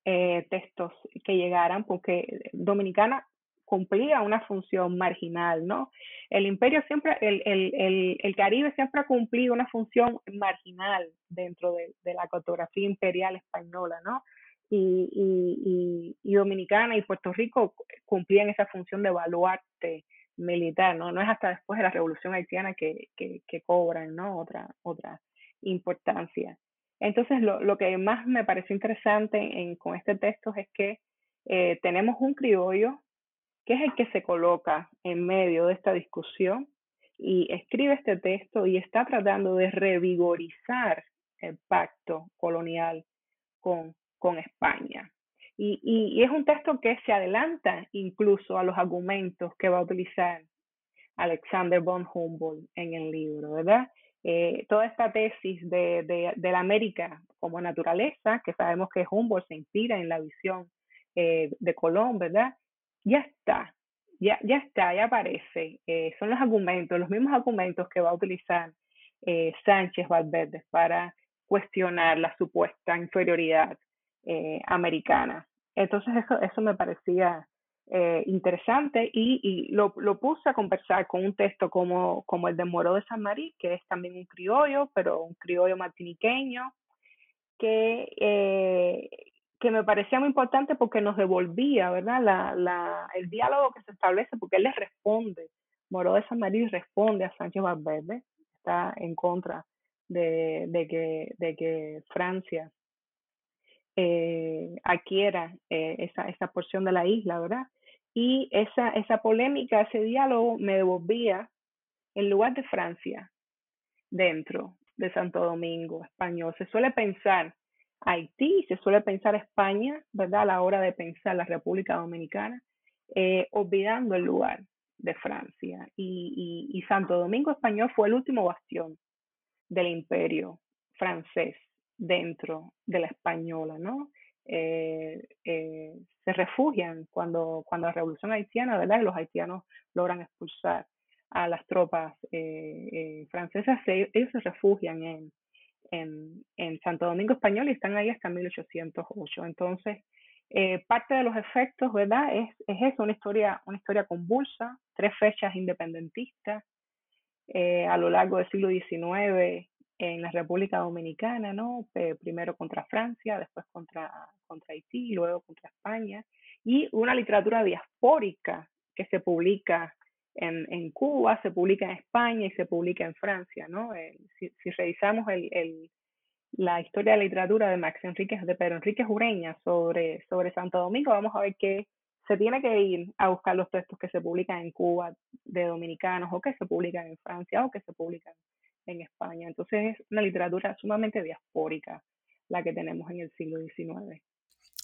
eh, textos que llegaran porque Dominicana cumplía una función marginal, ¿no? El imperio siempre, el, el, el, el Caribe siempre ha cumplido una función marginal dentro de, la cartografía imperial española, ¿no? y, y, y, Dominicana y Puerto Rico cumplían esa función de baluarte militar, ¿no? No es hasta después de la revolución haitiana que, que, que cobran, ¿no? Otra, otra importancia. Entonces, lo, que más me pareció interesante en, con este texto es que eh, tenemos un criollo que es el que se coloca en medio de esta discusión y escribe este texto y está tratando de revigorizar el pacto colonial con España. Y, y, es un texto que se adelanta incluso a los argumentos que va a utilizar Alexander von Humboldt en el libro, ¿verdad? Eh, toda esta tesis de, la América como naturaleza, que sabemos que Humboldt se inspira en la visión eh, de Colón, ¿verdad? Ya está, ya, ya está, ya aparece. Eh, son los argumentos, los mismos argumentos que va a utilizar eh, Sánchez Valverde para cuestionar la supuesta inferioridad eh, americana. Entonces eso, eso me parecía eh, interesante y, y lo, lo, puse a conversar con un texto como, como el de Moro de San Marí, que es también un criollo, pero un criollo martiniqueño, que, eh, que me parecía muy importante porque nos devolvía, ¿verdad? La, la, el diálogo que se establece, porque él le responde, Moro de San Marí responde a Sánchez Valverde, está en contra de, de, que, de que Francia eh, adquiera eh, esa, esa porción de la isla, ¿verdad? Y esa, esa polémica, ese diálogo me devolvía en lugar de Francia dentro de Santo Domingo español. Se suele pensar Haití, se suele pensar España, ¿verdad? A la hora de pensar la República Dominicana, eh, olvidando el lugar de Francia. Y, Santo Domingo español fue el último bastión del imperio francés dentro de la española, ¿no? Eh, eh, se refugian cuando, cuando la revolución haitiana, ¿verdad? Los haitianos logran expulsar a las tropas eh, eh francesas, ellos se refugian en, en, Santo Domingo Español y están ahí hasta 1808. Entonces, eh, parte de los efectos, ¿verdad? Es, es eso, una historia, una historia convulsa, tres fechas independentistas a lo largo del siglo XIX en la República Dominicana, ¿no? primero contra Francia, después contra, contra Haití, luego contra España, y una literatura diaspórica que se publica en, en Cuba, se publica en España y se publica en Francia, ¿no? si, revisamos el, el, la historia de la literatura de Max Enríquez, de Pedro Enríquez Ureña sobre, sobre Santo Domingo, vamos a ver que se tiene que ir a buscar los textos que se publican en Cuba de dominicanos o que se publican en Francia o que se publican en España. Entonces es una literatura sumamente diaspórica la que tenemos en el siglo XIX.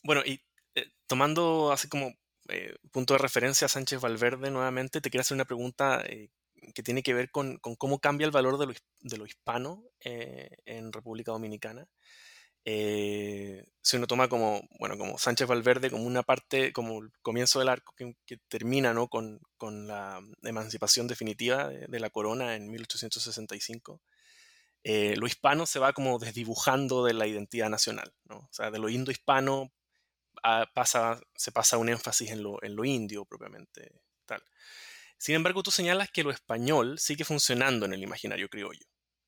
Bueno, y eh, tomando así como eh, punto de referencia a Sánchez Valverde nuevamente, te quiero hacer una pregunta eh, que tiene que ver con, cómo cambia el valor de lo, de lo hispano en República Dominicana. Si uno toma como, bueno, como Sánchez Valverde como una parte, como el comienzo del arco que, termina ¿no? con, con, la emancipación definitiva de, la corona en 1865, lo hispano se va como desdibujando de la identidad nacional, ¿no? o sea, de lo indo-hispano pasa, se pasa un énfasis en lo, en lo indio propiamente tal. Sin embargo, tú señalas que lo español sigue funcionando en el imaginario criollo,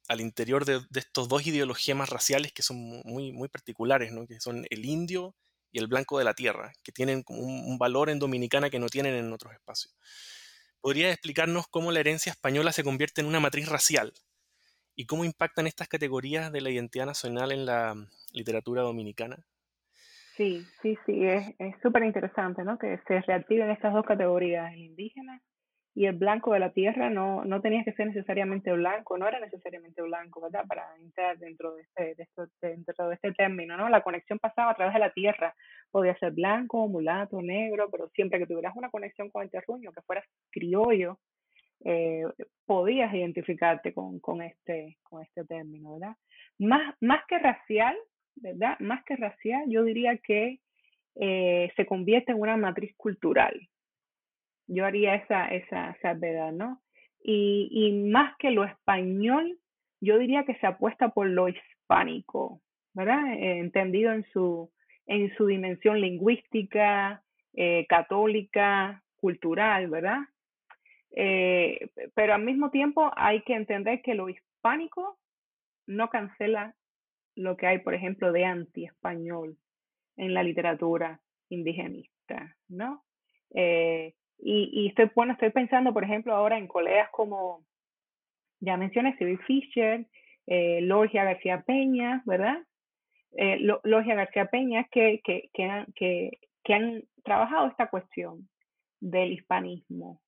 al interior de, estos dos ideologías raciales que son muy, muy particulares, ¿no? que son el indio y el blanco de la tierra, que tienen un, valor en Dominicana que no tienen en otros espacios. ¿Podrías explicarnos cómo la herencia española se convierte en una matriz racial y cómo impactan estas categorías de la identidad nacional en la literatura dominicana? Sí, sí, sí, es súper interesante, ¿no? Que se reactiven estas dos categorías, el indígena y el blanco de la tierra. No, no tenías que ser necesariamente blanco, no era necesariamente blanco, ¿verdad? Para entrar dentro de este, de esto, dentro de este término, ¿no? La conexión pasaba a través de la tierra. Podía ser blanco, mulato, negro, pero siempre que tuvieras una conexión con el terruño, que fueras criollo, eh, podías identificarte con, con, este, con este término, ¿verdad? Más, más que racial, ¿verdad? Más que racial, yo diría que eh, se convierte en una matriz cultural. Yo haría esa, esa salvedad, ¿no? Y, y más que lo español, yo diría que se apuesta por lo hispánico, ¿verdad? Eh, entendido en su, en su dimensión lingüística, eh, católica, cultural, ¿verdad? pero al mismo tiempo hay que entender que lo hispánico no cancela lo que hay, por ejemplo, de anti-español en la literatura indigenista, ¿no? Eh, y, y, estoy, bueno, estoy pensando, por ejemplo, ahora en colegas como, ya mencioné, Cyril Fisher, eh, Lorgia García Peña, ¿verdad? Eh, García Peña, que, que, que, han, que, han trabajado esta cuestión del hispanismo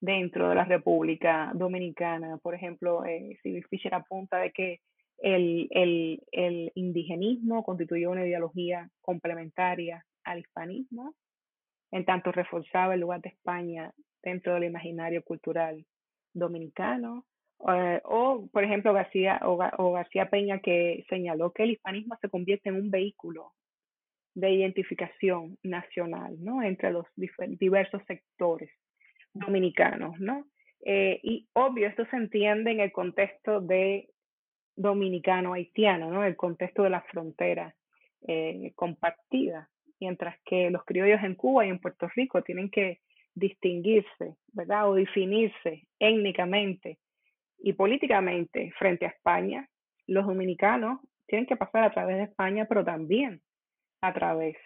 dentro de la República Dominicana. Por ejemplo, eh, Cyril Fisher apunta de que el, el, el indigenismo constituyó una ideología complementaria al hispanismo, en tanto reforzaba el lugar de España dentro del imaginario cultural dominicano. Eh, o, por ejemplo, García, o, García Peña que señaló que el hispanismo se convierte en un vehículo de identificación nacional, ¿no? Entre los diversos sectores dominicanos, ¿no? Eh, y obvio, esto se entiende en el contexto de dominicano-haitiano, ¿no? El contexto de la frontera eh, compartida, mientras que los criollos en Cuba y en Puerto Rico tienen que distinguirse, ¿verdad? O definirse étnicamente y políticamente frente a España, los dominicanos tienen que pasar a través de España, pero también a través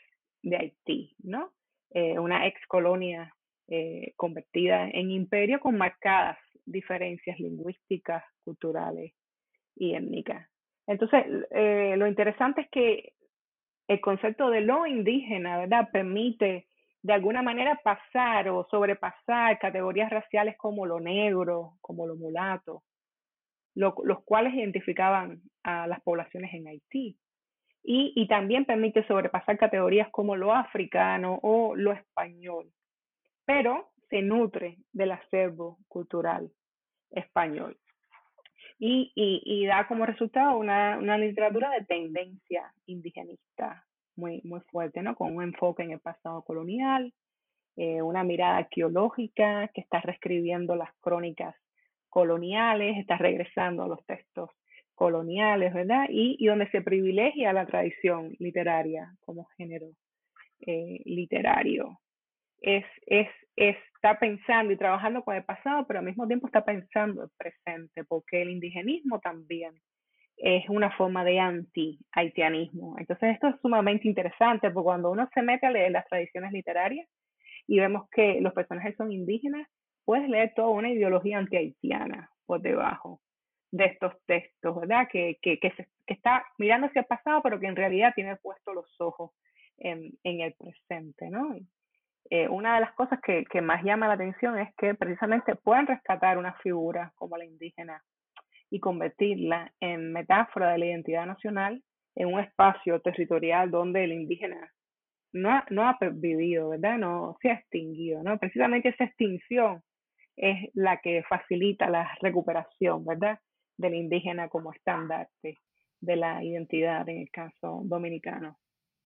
de Haití, ¿no? Eh, una ex colonia eh, convertida en imperio con marcadas diferencias lingüísticas, culturales y étnica. Entonces, eh, lo interesante es que el concepto de lo indígena, ¿verdad?, permite de alguna manera pasar o sobrepasar categorías raciales como lo negro, como lo mulato, los cuales identificaban a las poblaciones en Haití. Y también permite sobrepasar categorías como lo africano o lo español, pero se nutre del acervo cultural español y, y, y da como resultado una, una literatura de tendencia indigenista muy, muy fuerte, ¿no? Con un enfoque en el pasado colonial, eh, una mirada arqueológica que está reescribiendo las crónicas coloniales, está regresando a los textos coloniales, ¿verdad? Y, y donde se privilegia la tradición literaria como género eh, literario. Es, es está pensando y trabajando con el pasado, pero al mismo tiempo está pensando el presente, porque el indigenismo también es una forma de anti-haitianismo. Entonces esto es sumamente interesante, porque cuando uno se mete a leer las tradiciones literarias y vemos que los personajes son indígenas, puedes leer toda una ideología anti-haitiana por debajo de estos textos, ¿verdad? Que, que, que, se, que está mirando hacia el pasado, pero que en realidad tiene puesto los ojos en, en el presente, ¿no? Eh, una de las cosas que, que, más llama la atención es que precisamente pueden rescatar una figura como la indígena y convertirla en metáfora de la identidad nacional en un espacio territorial donde el indígena no ha, no ha vivido, ¿verdad? No se ha extinguido, ¿no? Precisamente esa extinción es la que facilita la recuperación, ¿verdad? Del indígena como estandarte de la identidad en el caso dominicano.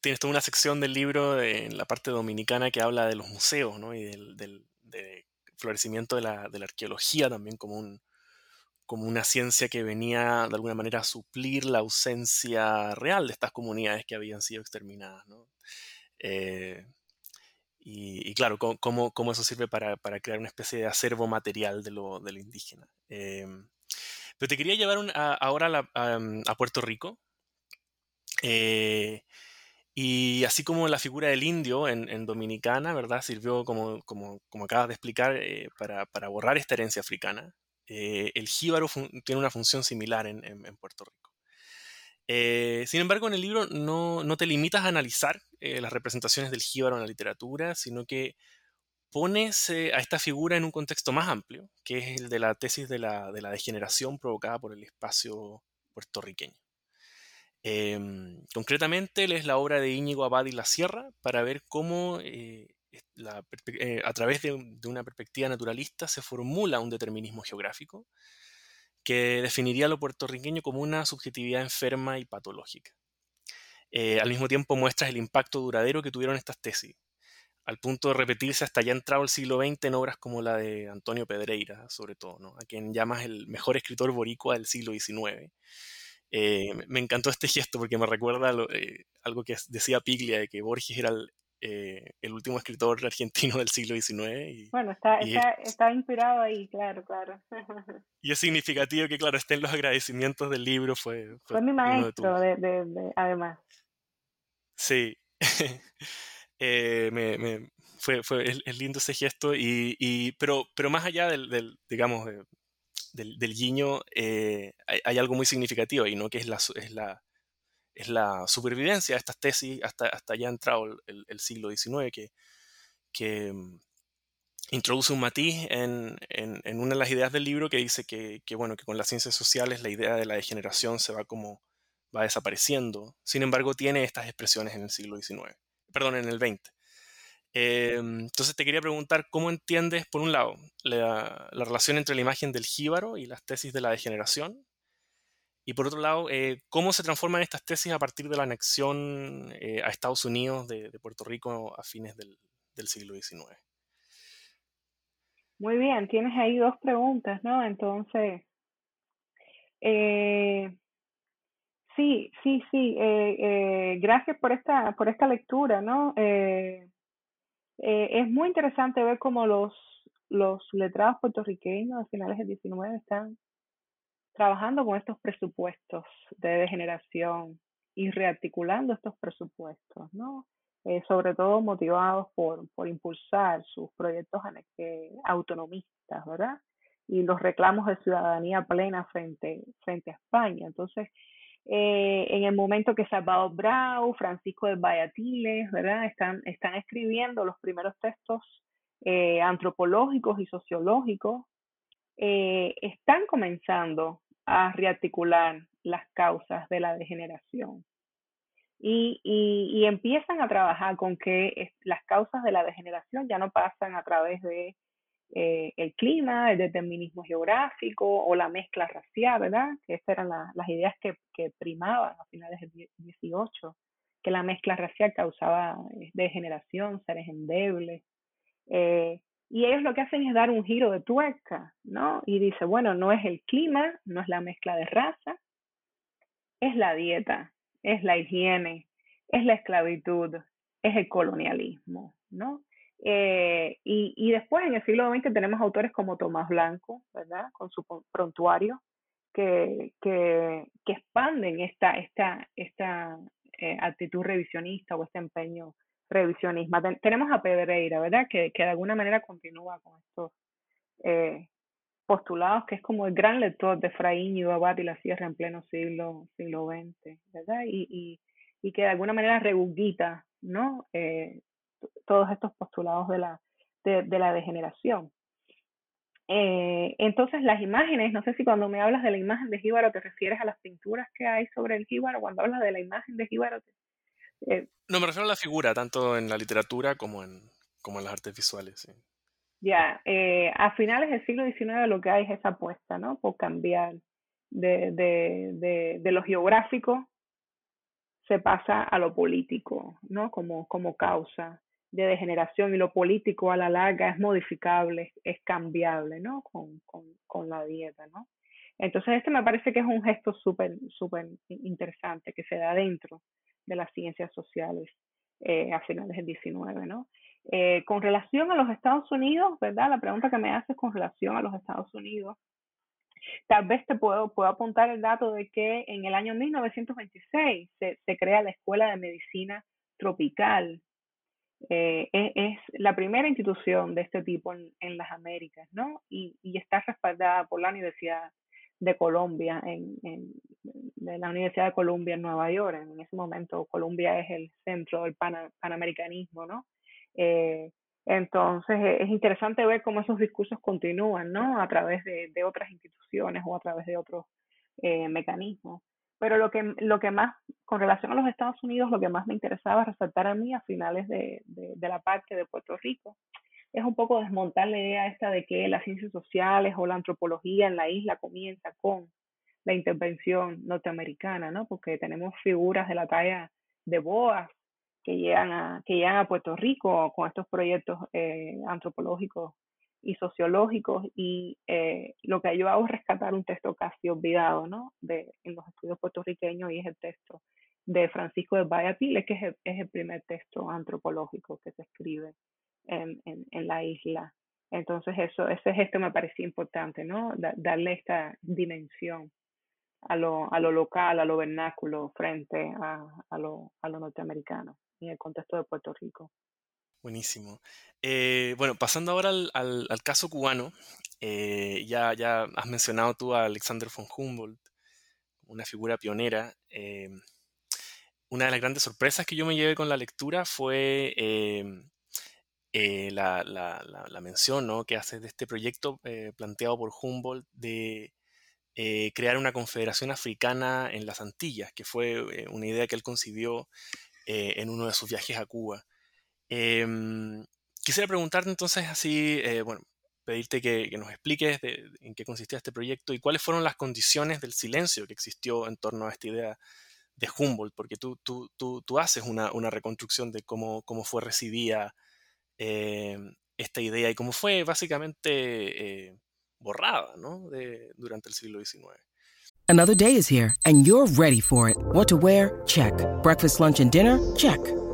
Tienes toda una sección del libro en la parte dominicana que habla de los museos ¿no? y del, florecimiento de la, de arqueología también como, un, como una ciencia que venía de alguna manera a suplir la ausencia real de estas comunidades que habían sido exterminadas. ¿no? Eh, y, claro, cómo, eso sirve para, crear una especie de acervo material de lo, de indígena. Eh, pero te quería llevar ahora a, Puerto Rico. Eh, y así como la figura del indio en, Dominicana, ¿verdad? Sirvió, como, como, acabas de explicar, eh, para, para, borrar esta herencia africana. Eh, el jíbaro tiene una función similar en, Puerto Rico. Eh, sin embargo, en el libro no, no te limitas a analizar las representaciones del jíbaro en la literatura, sino que pones a esta figura en un contexto más amplio, que es el de la tesis de la, de la degeneración provocada por el espacio puertorriqueño. Eh, concretamente, es la obra de Íñigo Abad y la Sierra para ver cómo eh, eh, a través de, una perspectiva naturalista se formula un determinismo geográfico que definiría lo puertorriqueño como una subjetividad enferma y patológica. Eh, al mismo tiempo muestras el impacto duradero que tuvieron estas tesis, al punto de repetirse hasta ya entrado el siglo XX en obras como la de Antonio Pedreira, sobre todo, a quien llamas el mejor escritor boricua del siglo XIX eh, me encantó este gesto porque me recuerda lo, eh, algo que decía Piglia, de que Borges era el, eh, el, último escritor argentino del siglo XIX. Y, bueno, está, y está, está, inspirado ahí, claro, claro. y es significativo que, claro, estén los agradecimientos del libro. Fue, fue, fue mi maestro, de, de, de, además. Sí. me, me, fue, fue es, es, lindo ese gesto, y, y, pero, pero más allá del, del digamos, del, del guiño eh, hay, algo muy significativo ahí, ¿no? Que es la, es la, es la supervivencia de estas tesis hasta, hasta ya entrado el, el siglo XIX, que, que um, introduce un matiz en, en, en, una de las ideas del libro que dice que, que, bueno, que con las ciencias sociales la idea de la degeneración se va como va desapareciendo. Sin embargo, tiene estas expresiones en el siglo XIX, perdón, en el XX. Eh, entonces te quería preguntar cómo entiendes, por un lado, la, la, relación entre la imagen del jíbaro y las tesis de la degeneración, y por otro lado, eh, cómo se transforman estas tesis a partir de la anexión eh, a Estados Unidos de, Puerto Rico a fines del, siglo XIX. Muy bien, tienes ahí dos preguntas, ¿no? Entonces, eh, sí, sí, sí, gracias por esta, por esta lectura, ¿no? Es muy interesante ver cómo los, los letrados puertorriqueños a finales del 19 están trabajando con estos presupuestos de degeneración y rearticulando estos presupuestos, ¿no? Eh, sobre todo motivados por, por impulsar sus proyectos eh, autonomistas, ¿verdad? Y los reclamos de ciudadanía plena frente, frente a España. Entonces, eh, en el momento que Salvador Brau, Francisco de Bayatiles, ¿verdad? Están, escribiendo los primeros textos eh, antropológicos y sociológicos, eh, están comenzando a rearticular las causas de la degeneración. Y, y empiezan a trabajar con que las causas de la degeneración ya no pasan a través de eh, el clima, el determinismo geográfico o la mezcla racial, ¿verdad? Que esas eran la, las ideas que, que, primaban a finales del 18, que la mezcla racial causaba eh, degeneración, seres endebles, eh, Y ellos lo que hacen es dar un giro de tuerca, ¿no? Y dice, bueno, no es el clima, no es la mezcla de raza, es la dieta, es la higiene, es la esclavitud, es el colonialismo, ¿no? Eh, y, y, después en el siglo XX tenemos autores como Tomás Blanco, ¿verdad? Con su prontuario, que, que, que expanden esta, esta, esta eh, actitud revisionista o este empeño revisionista. tenemos a Pedreira, ¿verdad? Que, que, de alguna manera continúa con estos eh, postulados, que es como el gran lector de Fraíño, Abad y la Sierra en pleno siglo, siglo XX, ¿verdad? Y, y, y que de alguna manera regurgita, ¿no? Eh, todos estos postulados de la, de, de la degeneración. Eh, entonces las imágenes, no sé si cuando me hablas de la imagen de Jíbaro te refieres a las pinturas que hay sobre el Jíbaro, cuando hablas de la imagen de Jíbaro. Eh, no, me refiero a la figura, tanto en la literatura como en, como en las artes visuales. Ya, eh, a finales del siglo XIX lo que hay es esa apuesta, ¿no? Por cambiar de, de, de, de lo geográfico se pasa a lo político, ¿no? Como, como causa de degeneración y lo político a la larga es modificable, es cambiable, ¿no? Con, con, con la dieta, ¿no? Entonces, este me parece que es un gesto súper, súper interesante que se da dentro de las ciencias sociales eh, a finales del 19, ¿no? Eh, con relación a los Estados Unidos, ¿verdad? La pregunta que me haces con relación a los Estados Unidos, tal vez te puedo, puedo apuntar el dato de que en el año 1926 se, se crea la Escuela de Medicina Tropical eh, es, la primera institución de este tipo en, en las Américas, ¿no? Y, está respaldada por la Universidad de Colombia, en, de la Universidad de Columbia en Nueva York. En ese momento Colombia es el centro del panamericanismo, ¿no? Eh, entonces es interesante ver cómo esos discursos continúan, ¿no? A través de, de otras instituciones o a través de otros eh, mecanismos. Pero lo que, lo que más, con relación a los Estados Unidos, lo que más me interesaba resaltar a mí a finales de, de, la parte de Puerto Rico es un poco desmontar la idea esta de que las ciencias sociales o la antropología en la isla comienza con la intervención norteamericana, ¿no? Porque tenemos figuras de la talla de Boas que llegan a, que llegan a Puerto Rico con estos proyectos eh, antropológicos y sociológicos y eh, lo que yo hago es rescatar un texto casi olvidado ¿no? de, en los estudios puertorriqueños y es el texto de Francisco de Vallapile, que es el, es el primer texto antropológico que se escribe en, en, en, la isla. Entonces eso, ese gesto me parecía importante, ¿no? darle esta dimensión a lo, a lo local, a lo vernáculo frente a, a, lo, a lo norteamericano en el contexto de Puerto Rico. Buenísimo. Eh, bueno, pasando ahora al, al, caso cubano, eh, ya, ya has mencionado tú a Alexander von Humboldt, una figura pionera. Eh, una de las grandes sorpresas que yo me llevé con la lectura fue la, la, la, mención ¿no? que hace de este proyecto planteado por Humboldt de crear una confederación africana en las Antillas, que fue una idea que él concibió en uno de sus viajes a Cuba. Em, quisiera preguntarte entonces así, eh, bueno, pedirte que, nos expliques en qué consistía este proyecto y cuáles fueron las condiciones del silencio que existió en torno a esta idea de Humboldt, porque tú, tú, tú, tú haces una, reconstrucción de cómo, cómo fue recibida eh, esta idea y cómo fue básicamente eh, borrada ¿no? durante el siglo XIX. Another day is here and you're ready for it. What to wear? Check. Breakfast, lunch and dinner? Check.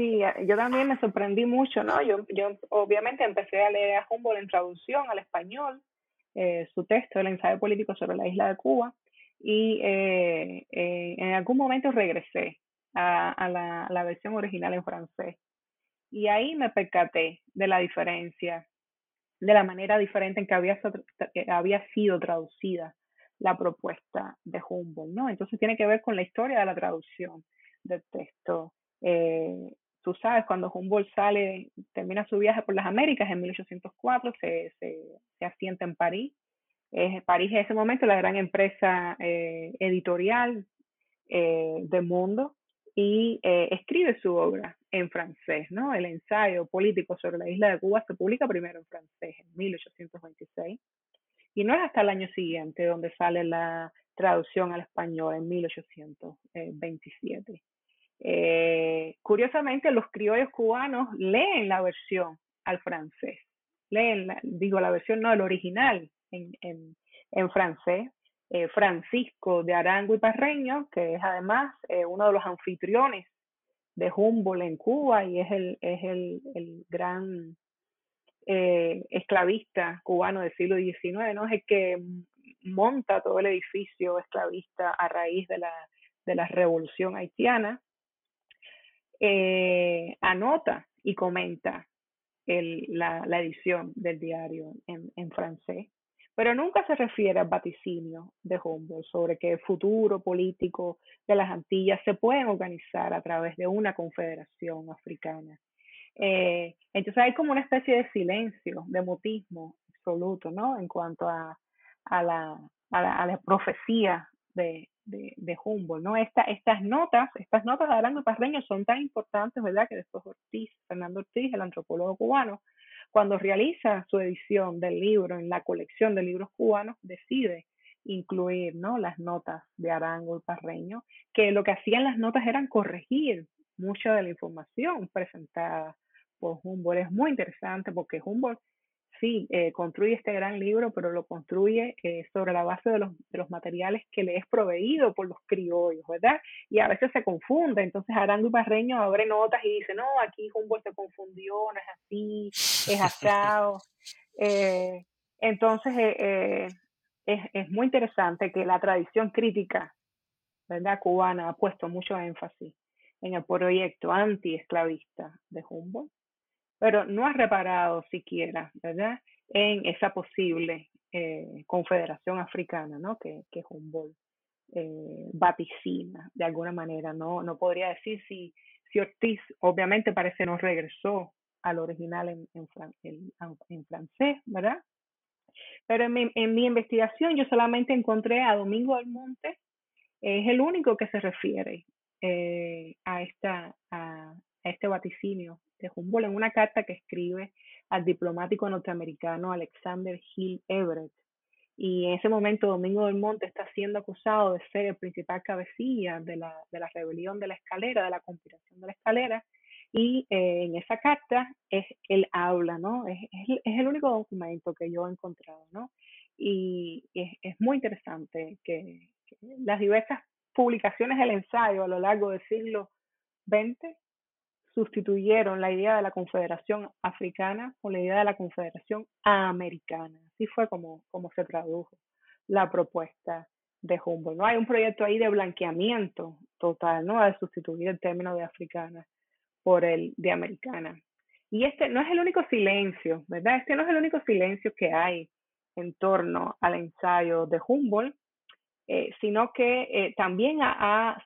Sí, yo también me sorprendí mucho, ¿no? Yo, obviamente empecé a leer a Humboldt en traducción al español, eh, su texto, el ensayo político sobre la isla de Cuba, y eh, eh, en algún momento regresé a, la, versión original en francés. Y ahí me percaté de la diferencia, de la manera diferente en que había, había sido traducida la propuesta de Humboldt, ¿no? Entonces tiene que ver con la historia de la traducción del texto. Eh, tú sabes, cuando Humboldt sale, termina su viaje por las Américas en 1804, se, se, se asienta en París, Es, París en ese momento la gran empresa eh, editorial eh, del mundo y eh, escribe su obra en francés, ¿no? El ensayo político sobre la isla de Cuba se publica primero en francés en 1826 y no es hasta el año siguiente donde sale la traducción al español en 1827. Eh, curiosamente, los criollos cubanos leen la versión al francés, leen, digo, la versión, no, el original en, en, en francés. Eh, Francisco de Arango y Parreño, que es además eh, uno de los anfitriones de Humboldt en Cuba y es el, es el, el gran eh, esclavista cubano del siglo XIX, ¿no? Es el que monta todo el edificio esclavista a raíz de la, de la revolución haitiana, eh, anota y comenta el, la, la, edición del diario en, en, francés, pero nunca se refiere al vaticinio de Humboldt sobre que el futuro político de las Antillas se pueden organizar a través de una confederación africana. Eh, entonces hay como una especie de silencio, de mutismo absoluto, ¿no? En cuanto a, a, la, a, la, a la profecía de, de, de, Humboldt, ¿no? Esta, estas notas, estas notas de Arango Parreño son tan importantes, ¿verdad? Que después Ortiz, Fernando Ortiz, el antropólogo cubano, cuando realiza su edición del libro en la colección de libros cubanos, decide incluir, ¿no? Las notas de Arango y Parreño, que lo que hacían las notas eran corregir mucha de la información presentada por Humboldt. Es muy interesante porque Humboldt sí, eh, construye este gran libro, pero lo construye eh, sobre la base de los, de los, materiales que le es proveído por los criollos, ¿verdad? Y a veces se confunde, entonces Arango y Barreño abre notas y dice, no, aquí Humboldt se confundió, no es así, es asado. eh, entonces, eh, es, es muy interesante que la tradición crítica, ¿verdad? Cubana ha puesto mucho énfasis en el proyecto anti-esclavista de Humboldt pero no ha reparado siquiera, ¿verdad?, en esa posible eh, confederación africana, ¿no?, que, que Humboldt eh, vaticina de alguna manera, ¿no? No podría decir si, si Ortiz, obviamente parece no regresó al original en, en, francés, ¿verdad? Pero en mi, investigación yo solamente encontré a Domingo del Monte, es el único que se refiere eh, a, esta, a este vaticinio de Humboldt en una carta que escribe al diplomático norteamericano Alexander Hill Everett. Y en ese momento Domingo del Monte está siendo acusado de ser el principal cabecilla de la, de la rebelión de la escalera, de la conspiración de la escalera. Y eh, en esa carta es, él habla, ¿no? Es, es, es, el único documento que yo he encontrado, ¿no? Y es, es muy interesante que, que las diversas publicaciones del ensayo a lo largo del siglo XX sustituyeron la idea de la Confederación Africana con la idea de la Confederación Americana. Así fue como, como se tradujo la propuesta de Humboldt. ¿no? Hay un proyecto ahí de blanqueamiento total, ¿no? De sustituir el término de africana por el de americana. Y este no es el único silencio, ¿verdad? Este no es el único silencio que hay en torno al ensayo de Humboldt, eh, sino que eh, también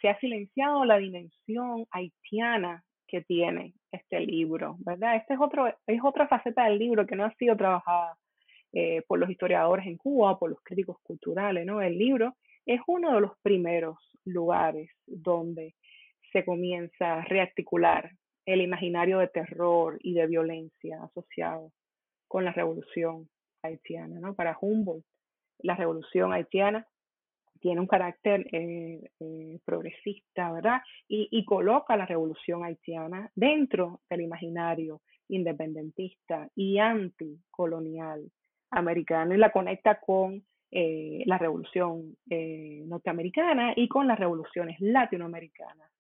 se ha silenciado la dimensión haitiana que tiene este libro, ¿verdad? Este es, es otra faceta del libro que no ha sido trabajada eh, por los historiadores en Cuba por los críticos culturales, ¿no? El libro es uno de los primeros lugares donde se comienza a rearticular el imaginario de terror y de violencia asociado con la revolución haitiana, ¿no? Para Humboldt, la revolución haitiana tiene un carácter eh, eh, progresista, ¿verdad? Y, y, coloca la revolución haitiana dentro del imaginario independentista y anticolonial americano y la conecta con eh, la revolución norteamericana y con las revoluciones latinoamericanas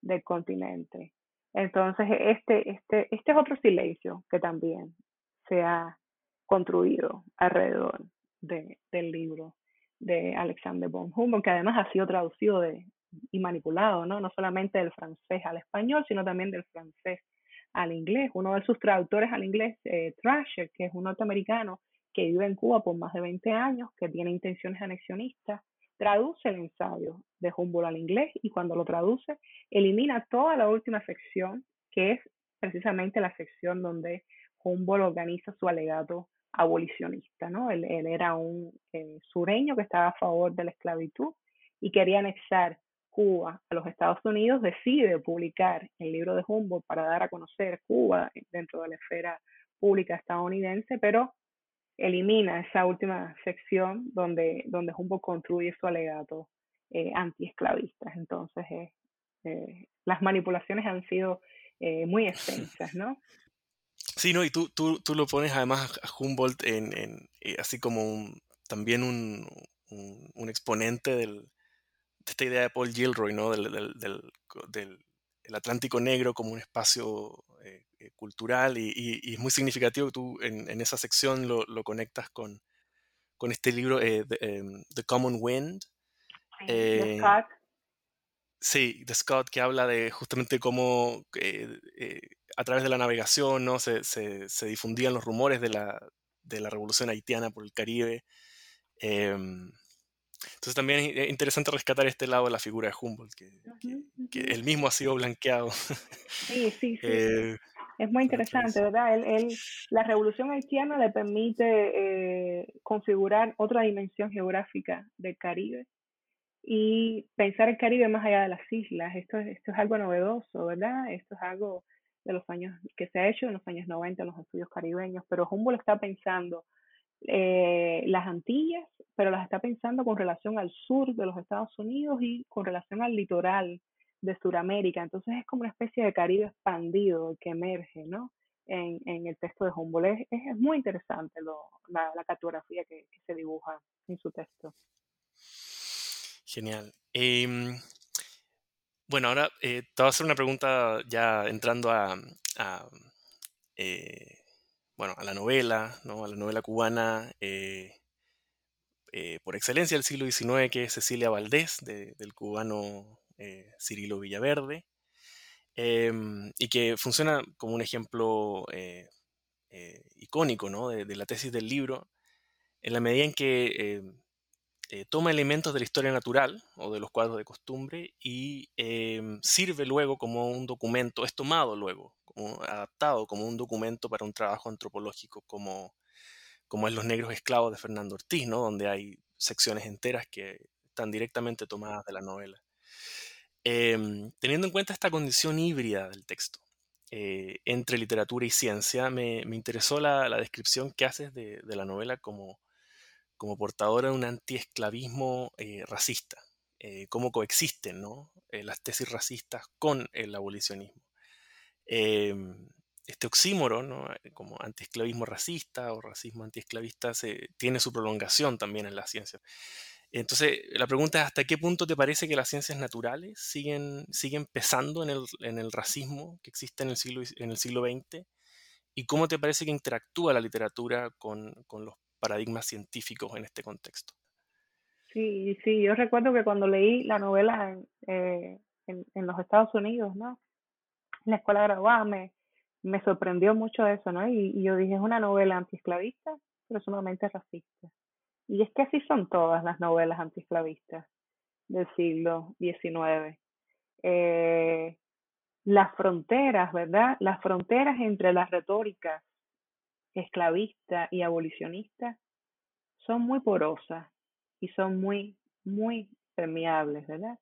del continente. Entonces, este, este, este es otro silencio que también se ha construido alrededor de, del libro de Alexander von Humboldt, que además ha sido traducido de, y manipulado, ¿no? no solamente del francés al español, sino también del francés al inglés. Uno de sus traductores al inglés, eh, Thrasher, que es un norteamericano que vive en Cuba por más de 20 años, que tiene intenciones anexionistas, traduce el ensayo de Humboldt al inglés y cuando lo traduce, elimina toda la última sección, que es precisamente la sección donde Humboldt organiza su alegato abolicionista, ¿no? Él, era un eh, sureño que estaba a favor de la esclavitud y quería anexar Cuba a los Estados Unidos, decide publicar el libro de Humboldt para dar a conocer Cuba dentro de la esfera pública estadounidense, pero elimina esa última sección donde, donde Humboldt construye su alegato eh, antiesclavistas. Entonces, eh, eh, las manipulaciones han sido eh, muy extensas, ¿no? Sí, no, y tú, tú, tú lo pones además a Humboldt en, en así como un, también un, un, exponente del, de esta idea de Paul Gilroy, ¿no? Del, del, del, el Atlántico Negro como un espacio cultural y, y, es muy significativo que tú en, en esa sección lo, lo, conectas con, con este libro The, em, The Common Wind, eh, Scott. Sí, de Scott, que habla de justamente cómo eh, eh, a través de la navegación ¿no? se, se, difundían los rumores de la, de la, revolución haitiana por el Caribe. Em, entonces también es interesante rescatar este lado de la figura de Humboldt, que, que, él mismo ha sido blanqueado. Sí, sí, sí. es muy interesante, ¿verdad? Él, él, la revolución haitiana le permite configurar otra dimensión geográfica del Caribe y pensar el Caribe más allá de las islas. Esto es, esto es algo novedoso, ¿verdad? Esto es algo de los años que se ha hecho en los años 90 en los estudios caribeños, pero Humboldt está pensando eh, las Antillas, pero las está pensando con relación al sur de los Estados Unidos y con relación al litoral de Sudamérica. Entonces es como una especie de Caribe expandido que emerge, ¿no? En, en el texto de Humboldt. Es, es muy interesante lo, la, cartografía que, que se dibuja en su texto. Genial. Em, bueno, ahora eh, te voy a hacer una pregunta ya entrando a, eh, bueno, a la novela, ¿no? a la novela cubana eh, por excelencia del siglo XIX, que es Cecilia Valdés, del cubano Cirilo Villaverde, em, y que funciona como un ejemplo icónico ¿no? de, de, la tesis del libro, en la medida en que eh, toma elementos de la historia natural o de los cuadros de costumbre y em, sirve luego como un documento, es tomado luego, adaptado como un documento para un trabajo antropológico como, como es Los Negros Esclavos de Fernando Ortiz, ¿no? donde hay secciones enteras que están directamente tomadas de la novela. Em, teniendo en cuenta esta condición híbrida del texto, eh, entre literatura y ciencia, me, interesó la, descripción que haces de, de la novela como como portadora de un antiesclavismo eh, racista, eh, cómo coexisten ¿no? Eh, las tesis racistas con el abolicionismo. Em, este oxímoro, ¿no? como antiesclavismo racista o racismo antiesclavista, se, tiene su prolongación también en la ciencia. Entonces, la pregunta es, ¿hasta qué punto te parece que las ciencias naturales siguen, siguen pesando en el, en el racismo que existe en el, siglo, en el siglo XX? ¿Y cómo te parece que interactúa la literatura con, con los paradigmas científicos en este contexto. Sí, sí, yo recuerdo que cuando leí la novela en, eh, en, los Estados Unidos, ¿no? En la escuela graduada me, me sorprendió mucho eso, ¿no? Y, yo dije, es una novela antiesclavista, pero sumamente racista. Y es que así son todas las novelas antiesclavistas del siglo XIX. Eh, las fronteras, ¿verdad? Las fronteras entre las retóricas esclavista y abolicionista son muy porosas y son muy, muy permeables, ¿verdad?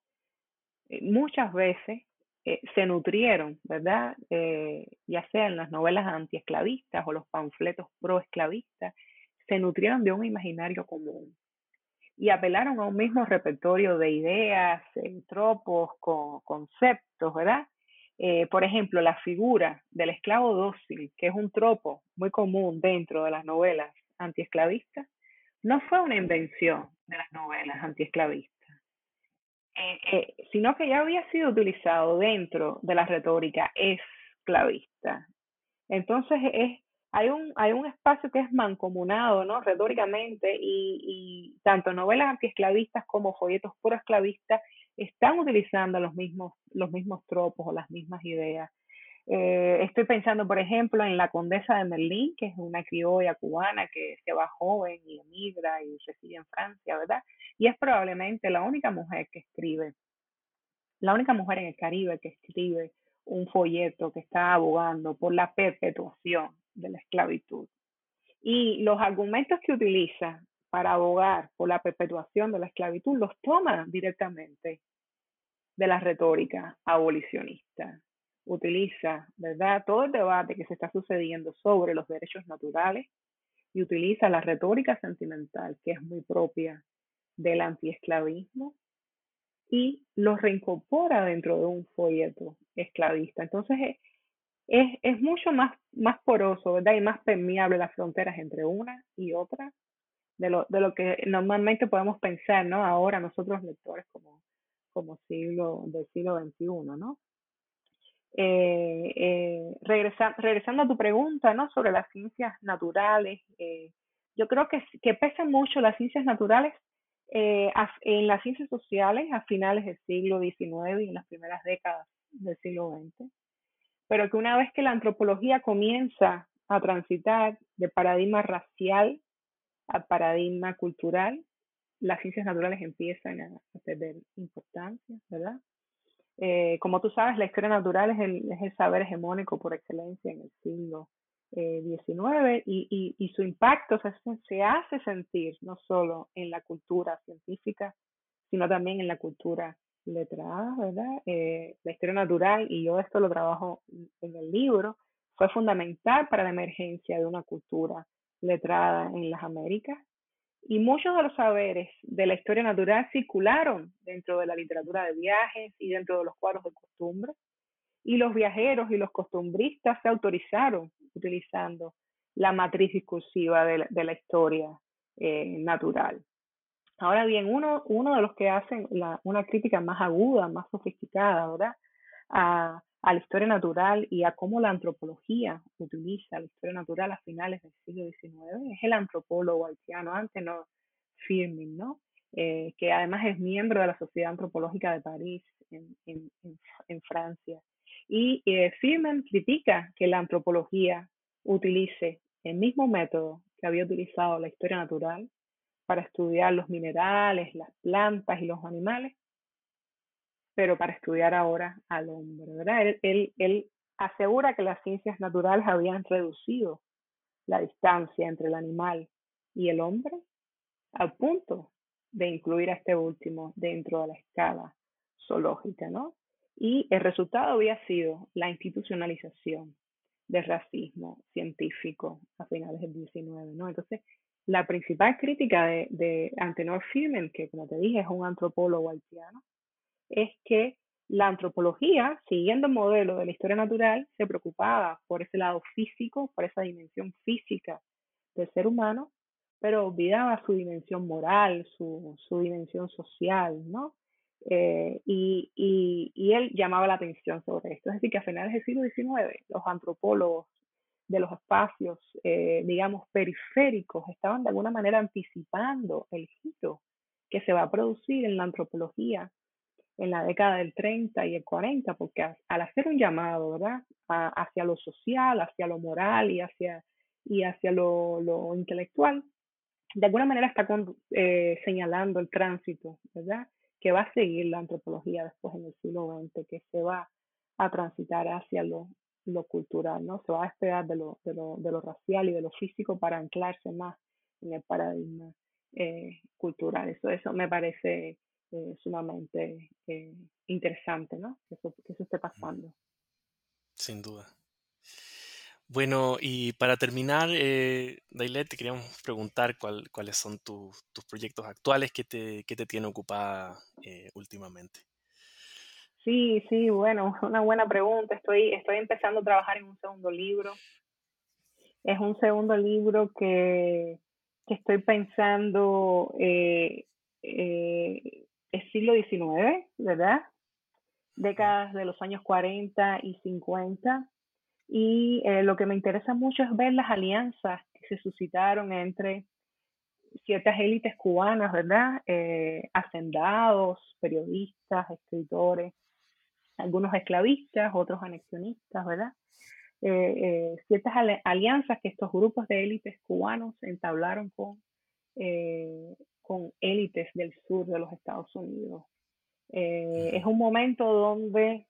Eh, muchas veces eh, se nutrieron, ¿verdad? Eh, ya sea en las novelas antiesclavistas o los panfletos proesclavistas, se nutrieron de un imaginario común y apelaron a un mismo repertorio de ideas, tropos, conceptos, ¿verdad? Eh, por ejemplo, la figura del esclavo dócil, que es un tropo muy común dentro de las novelas antiesclavistas, no fue una invención de las novelas antiesclavistas, eh, eh, sino que ya había sido utilizado dentro de la retórica esclavista. Entonces, es, hay, un, hay un espacio que es mancomunado ¿no? retóricamente y, y tanto novelas antiesclavistas como folletos pro-esclavistas están utilizando los mismos, los mismos tropos o las mismas ideas. Eh, estoy pensando, por ejemplo, en la condesa de Merlín, que es una criolla cubana que se va joven y emigra y reside en Francia, ¿verdad? Y es probablemente la única mujer que escribe, la única mujer en el Caribe que escribe un folleto que está abogando por la perpetuación de la esclavitud. Y los argumentos que utiliza para abogar por la perpetuación de la esclavitud los toma directamente de la retórica abolicionista. Utiliza, ¿verdad?, todo el debate que se está sucediendo sobre los derechos naturales y utiliza la retórica sentimental, que es muy propia del antiesclavismo, y lo reincorpora dentro de un folleto esclavista. Entonces es, es, mucho más, más poroso, ¿verdad? Y más permeable las fronteras entre una y otra de lo, de lo que normalmente podemos pensar, ¿no? Ahora nosotros lectores como, como siglo del siglo XXI, ¿no? Eh, eh, regresando a tu pregunta, ¿no? Sobre las ciencias naturales, eh, yo creo que, que pesan mucho las ciencias naturales eh, en las ciencias sociales a finales del siglo XIX y en las primeras décadas del siglo XX, pero que una vez que la antropología comienza a transitar de paradigma racial a paradigma cultural, las ciencias naturales empiezan a, perder importancia, ¿verdad? Eh, como tú sabes, la historia natural es el, saber hegemónico por excelencia en el siglo eh, 19 y, y, su impacto se, se, hace sentir no solo en la cultura científica, sino también en la cultura letrada, ¿verdad? Eh, la historia natural, y yo esto lo trabajo en el libro, fue fundamental para la emergencia de una cultura letrada en las Américas. Y muchos de los saberes de la historia natural circularon dentro de la literatura de viajes y dentro de los cuadros de costumbre. Y los viajeros y los costumbristas se autorizaron utilizando la matriz discursiva de la, historia eh, natural. Ahora bien, uno, uno de los que hacen una crítica más aguda, más sofisticada, ¿verdad? A, a, la historia natural y a cómo la antropología utiliza la historia natural a finales del siglo XIX es el antropólogo haitiano no Firmin, ¿no? Eh, que además es miembro de la Sociedad Antropológica de París en, en, Francia. Y eh, Firman critica que la antropología utilice el mismo método que había utilizado la historia natural para estudiar los minerales, las plantas y los animales, pero para estudiar ahora al hombre, ¿verdad? Él, él, él asegura que las ciencias naturales habían reducido la distancia entre el animal y el hombre al punto de incluir a este último dentro de la escala zoológica, ¿no? Y el resultado había sido la institucionalización del racismo científico a finales del 19, ¿no? Entonces, la principal crítica de, de Antenor Firmen, que como te dije es un antropólogo haitiano, es que la antropología, siguiendo el modelo de la historia natural, se preocupaba por ese lado físico, por esa dimensión física del ser humano, pero olvidaba su dimensión moral, su, su dimensión social, ¿no? Eh, y, y, él llamaba la atención sobre esto. Es decir, que a finales del siglo XIX, los antropólogos de los espacios, eh, digamos, periféricos, estaban de alguna manera anticipando el giro que se va a producir en la antropología en la década del 30 y el 40, porque al hacer un llamado, ¿verdad?, hacia lo social, hacia lo moral y hacia, y hacia lo, lo intelectual, de alguna manera está eh, señalando el tránsito, ¿verdad?, que va a seguir la antropología después en el siglo XX, que se va a transitar hacia lo, lo cultural, ¿no? Se va a despegar de lo, de, lo, de lo racial y de lo físico para anclarse más en el paradigma eh, cultural. Eso, eso me parece eh, sumamente eh, interesante, ¿no? Que eso, que eso esté pasando. Sin duda. Bueno, y para terminar, eh, Dailet, te queríamos preguntar cuáles son tus proyectos actuales que te, que te tienen ocupada eh, últimamente. Sí, sí, bueno, una buena pregunta. Estoy, estoy empezando a trabajar en un segundo libro. Es un segundo libro que, que estoy pensando, eh, eh, es siglo XIX, ¿verdad? Décadas de los años 40 y 50 y eh, lo que me interesa mucho es ver las alianzas que se suscitaron entre ciertas élites cubanas, ¿verdad? Eh, hacendados, periodistas, escritores, algunos esclavistas, otros anexionistas, ¿verdad? Eh, ciertas alianzas que estos grupos de élites cubanos entablaron con, con élites del sur de los Estados Unidos. es un momento donde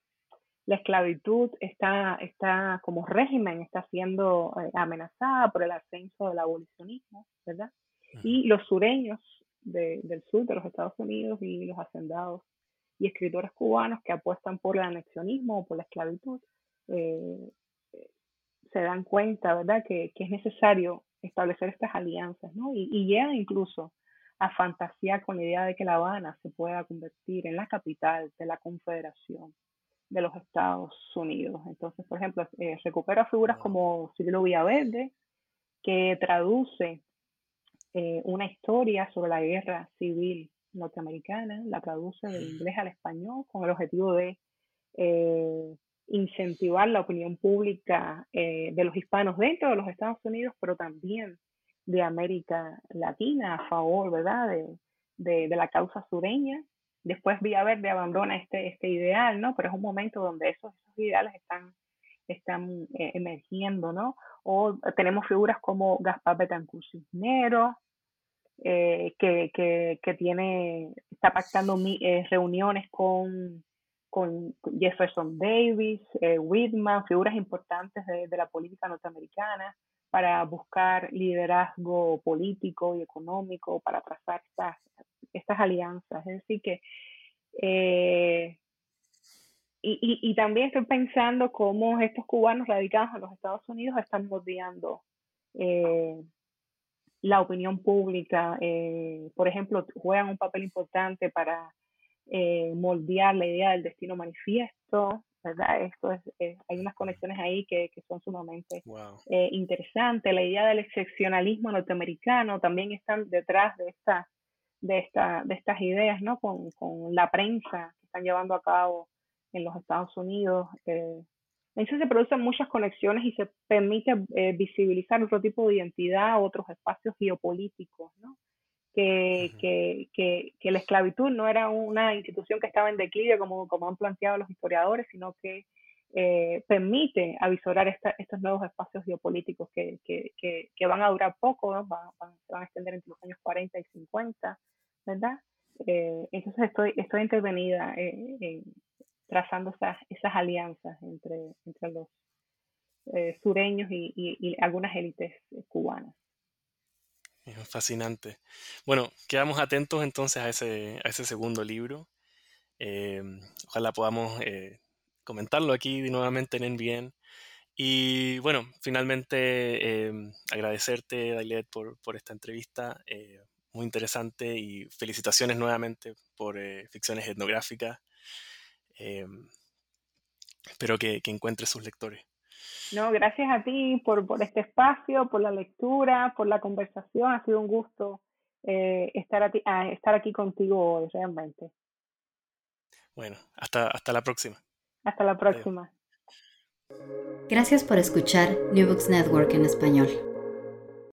la esclavitud está, está como régimen, está siendo eh, amenazada por el ascenso del abolicionismo, ¿verdad? Y los sureños del sur de los Estados Unidos y los hacendados y escritores cubanos que apuestan por el anexionismo o por la esclavitud, eh, se dan cuenta, ¿verdad?, que, es necesario establecer estas alianzas, ¿no? Y, y llegan incluso a fantasear con la idea de que La Habana se pueda convertir en la capital de la confederación de los Estados Unidos. Entonces, por ejemplo, eh, recupera figuras como Cirilo Villaverde, que traduce eh, una historia sobre la guerra civil norteamericana, la traduce del inglés al español con el objetivo de eh, incentivar la opinión pública de los hispanos dentro de los Estados Unidos, pero también de América Latina a favor, ¿verdad?, de, de la causa sureña Después Villaverde abandona este, este ideal, ¿no? Pero es un momento donde esos, esos ideales están, están eh, emergiendo, ¿no? O tenemos figuras como Gaspar Betancourt Cisneros, eh, que, que, que, tiene, está pactando eh, reuniones con, con Jefferson Davis, Whitman, figuras importantes de, de, la política norteamericana, para buscar liderazgo político y económico, para trazar estas, estas alianzas. Es decir, que... Eh, y, y, también estoy pensando cómo estos cubanos radicados en los Estados Unidos están moldeando eh, la opinión pública. Eh, por ejemplo, juegan un papel importante para moldear la idea del destino manifiesto, ¿verdad? Esto es, hay unas conexiones ahí que, que son sumamente interesantes. La idea del excepcionalismo norteamericano también están detrás de esta de, esta, de estas ideas, ¿no? Con, con la prensa que están llevando a cabo en los Estados Unidos. Eh, entonces se producen muchas conexiones y se permite eh, visibilizar otro tipo de identidad, otros espacios geopolíticos, ¿no? Que, que, que, que, la esclavitud no era una institución que estaba en declive como, como han planteado los historiadores, sino que eh, permite avisorar esta, estos nuevos espacios geopolíticos que, que, que, van a durar poco, ¿no? van, van, se van a extender entre los años 40 y 50, ¿verdad? Eh, entonces estoy, estoy intervenida eh, trazando esas, esas alianzas entre, entre los sureños y, y, algunas élites cubanas. Fascinante. Bueno, quedamos atentos entonces a ese, segundo libro. ojalá podamos comentarlo aquí nuevamente en NBN. Y bueno, finalmente em, agradecerte, Dailet, por, esta entrevista, eh, muy interesante y felicitaciones nuevamente por eh, ficciones etnográficas. Em, espero que, que encuentres sus lectores. No, gracias a ti por, por, este espacio, por la lectura, por la conversación. Ha sido un gusto eh, estar, a estar aquí contigo hoy, realmente. Bueno, hasta, hasta la próxima. Hasta la próxima. Gracias por escuchar New Books Network en español.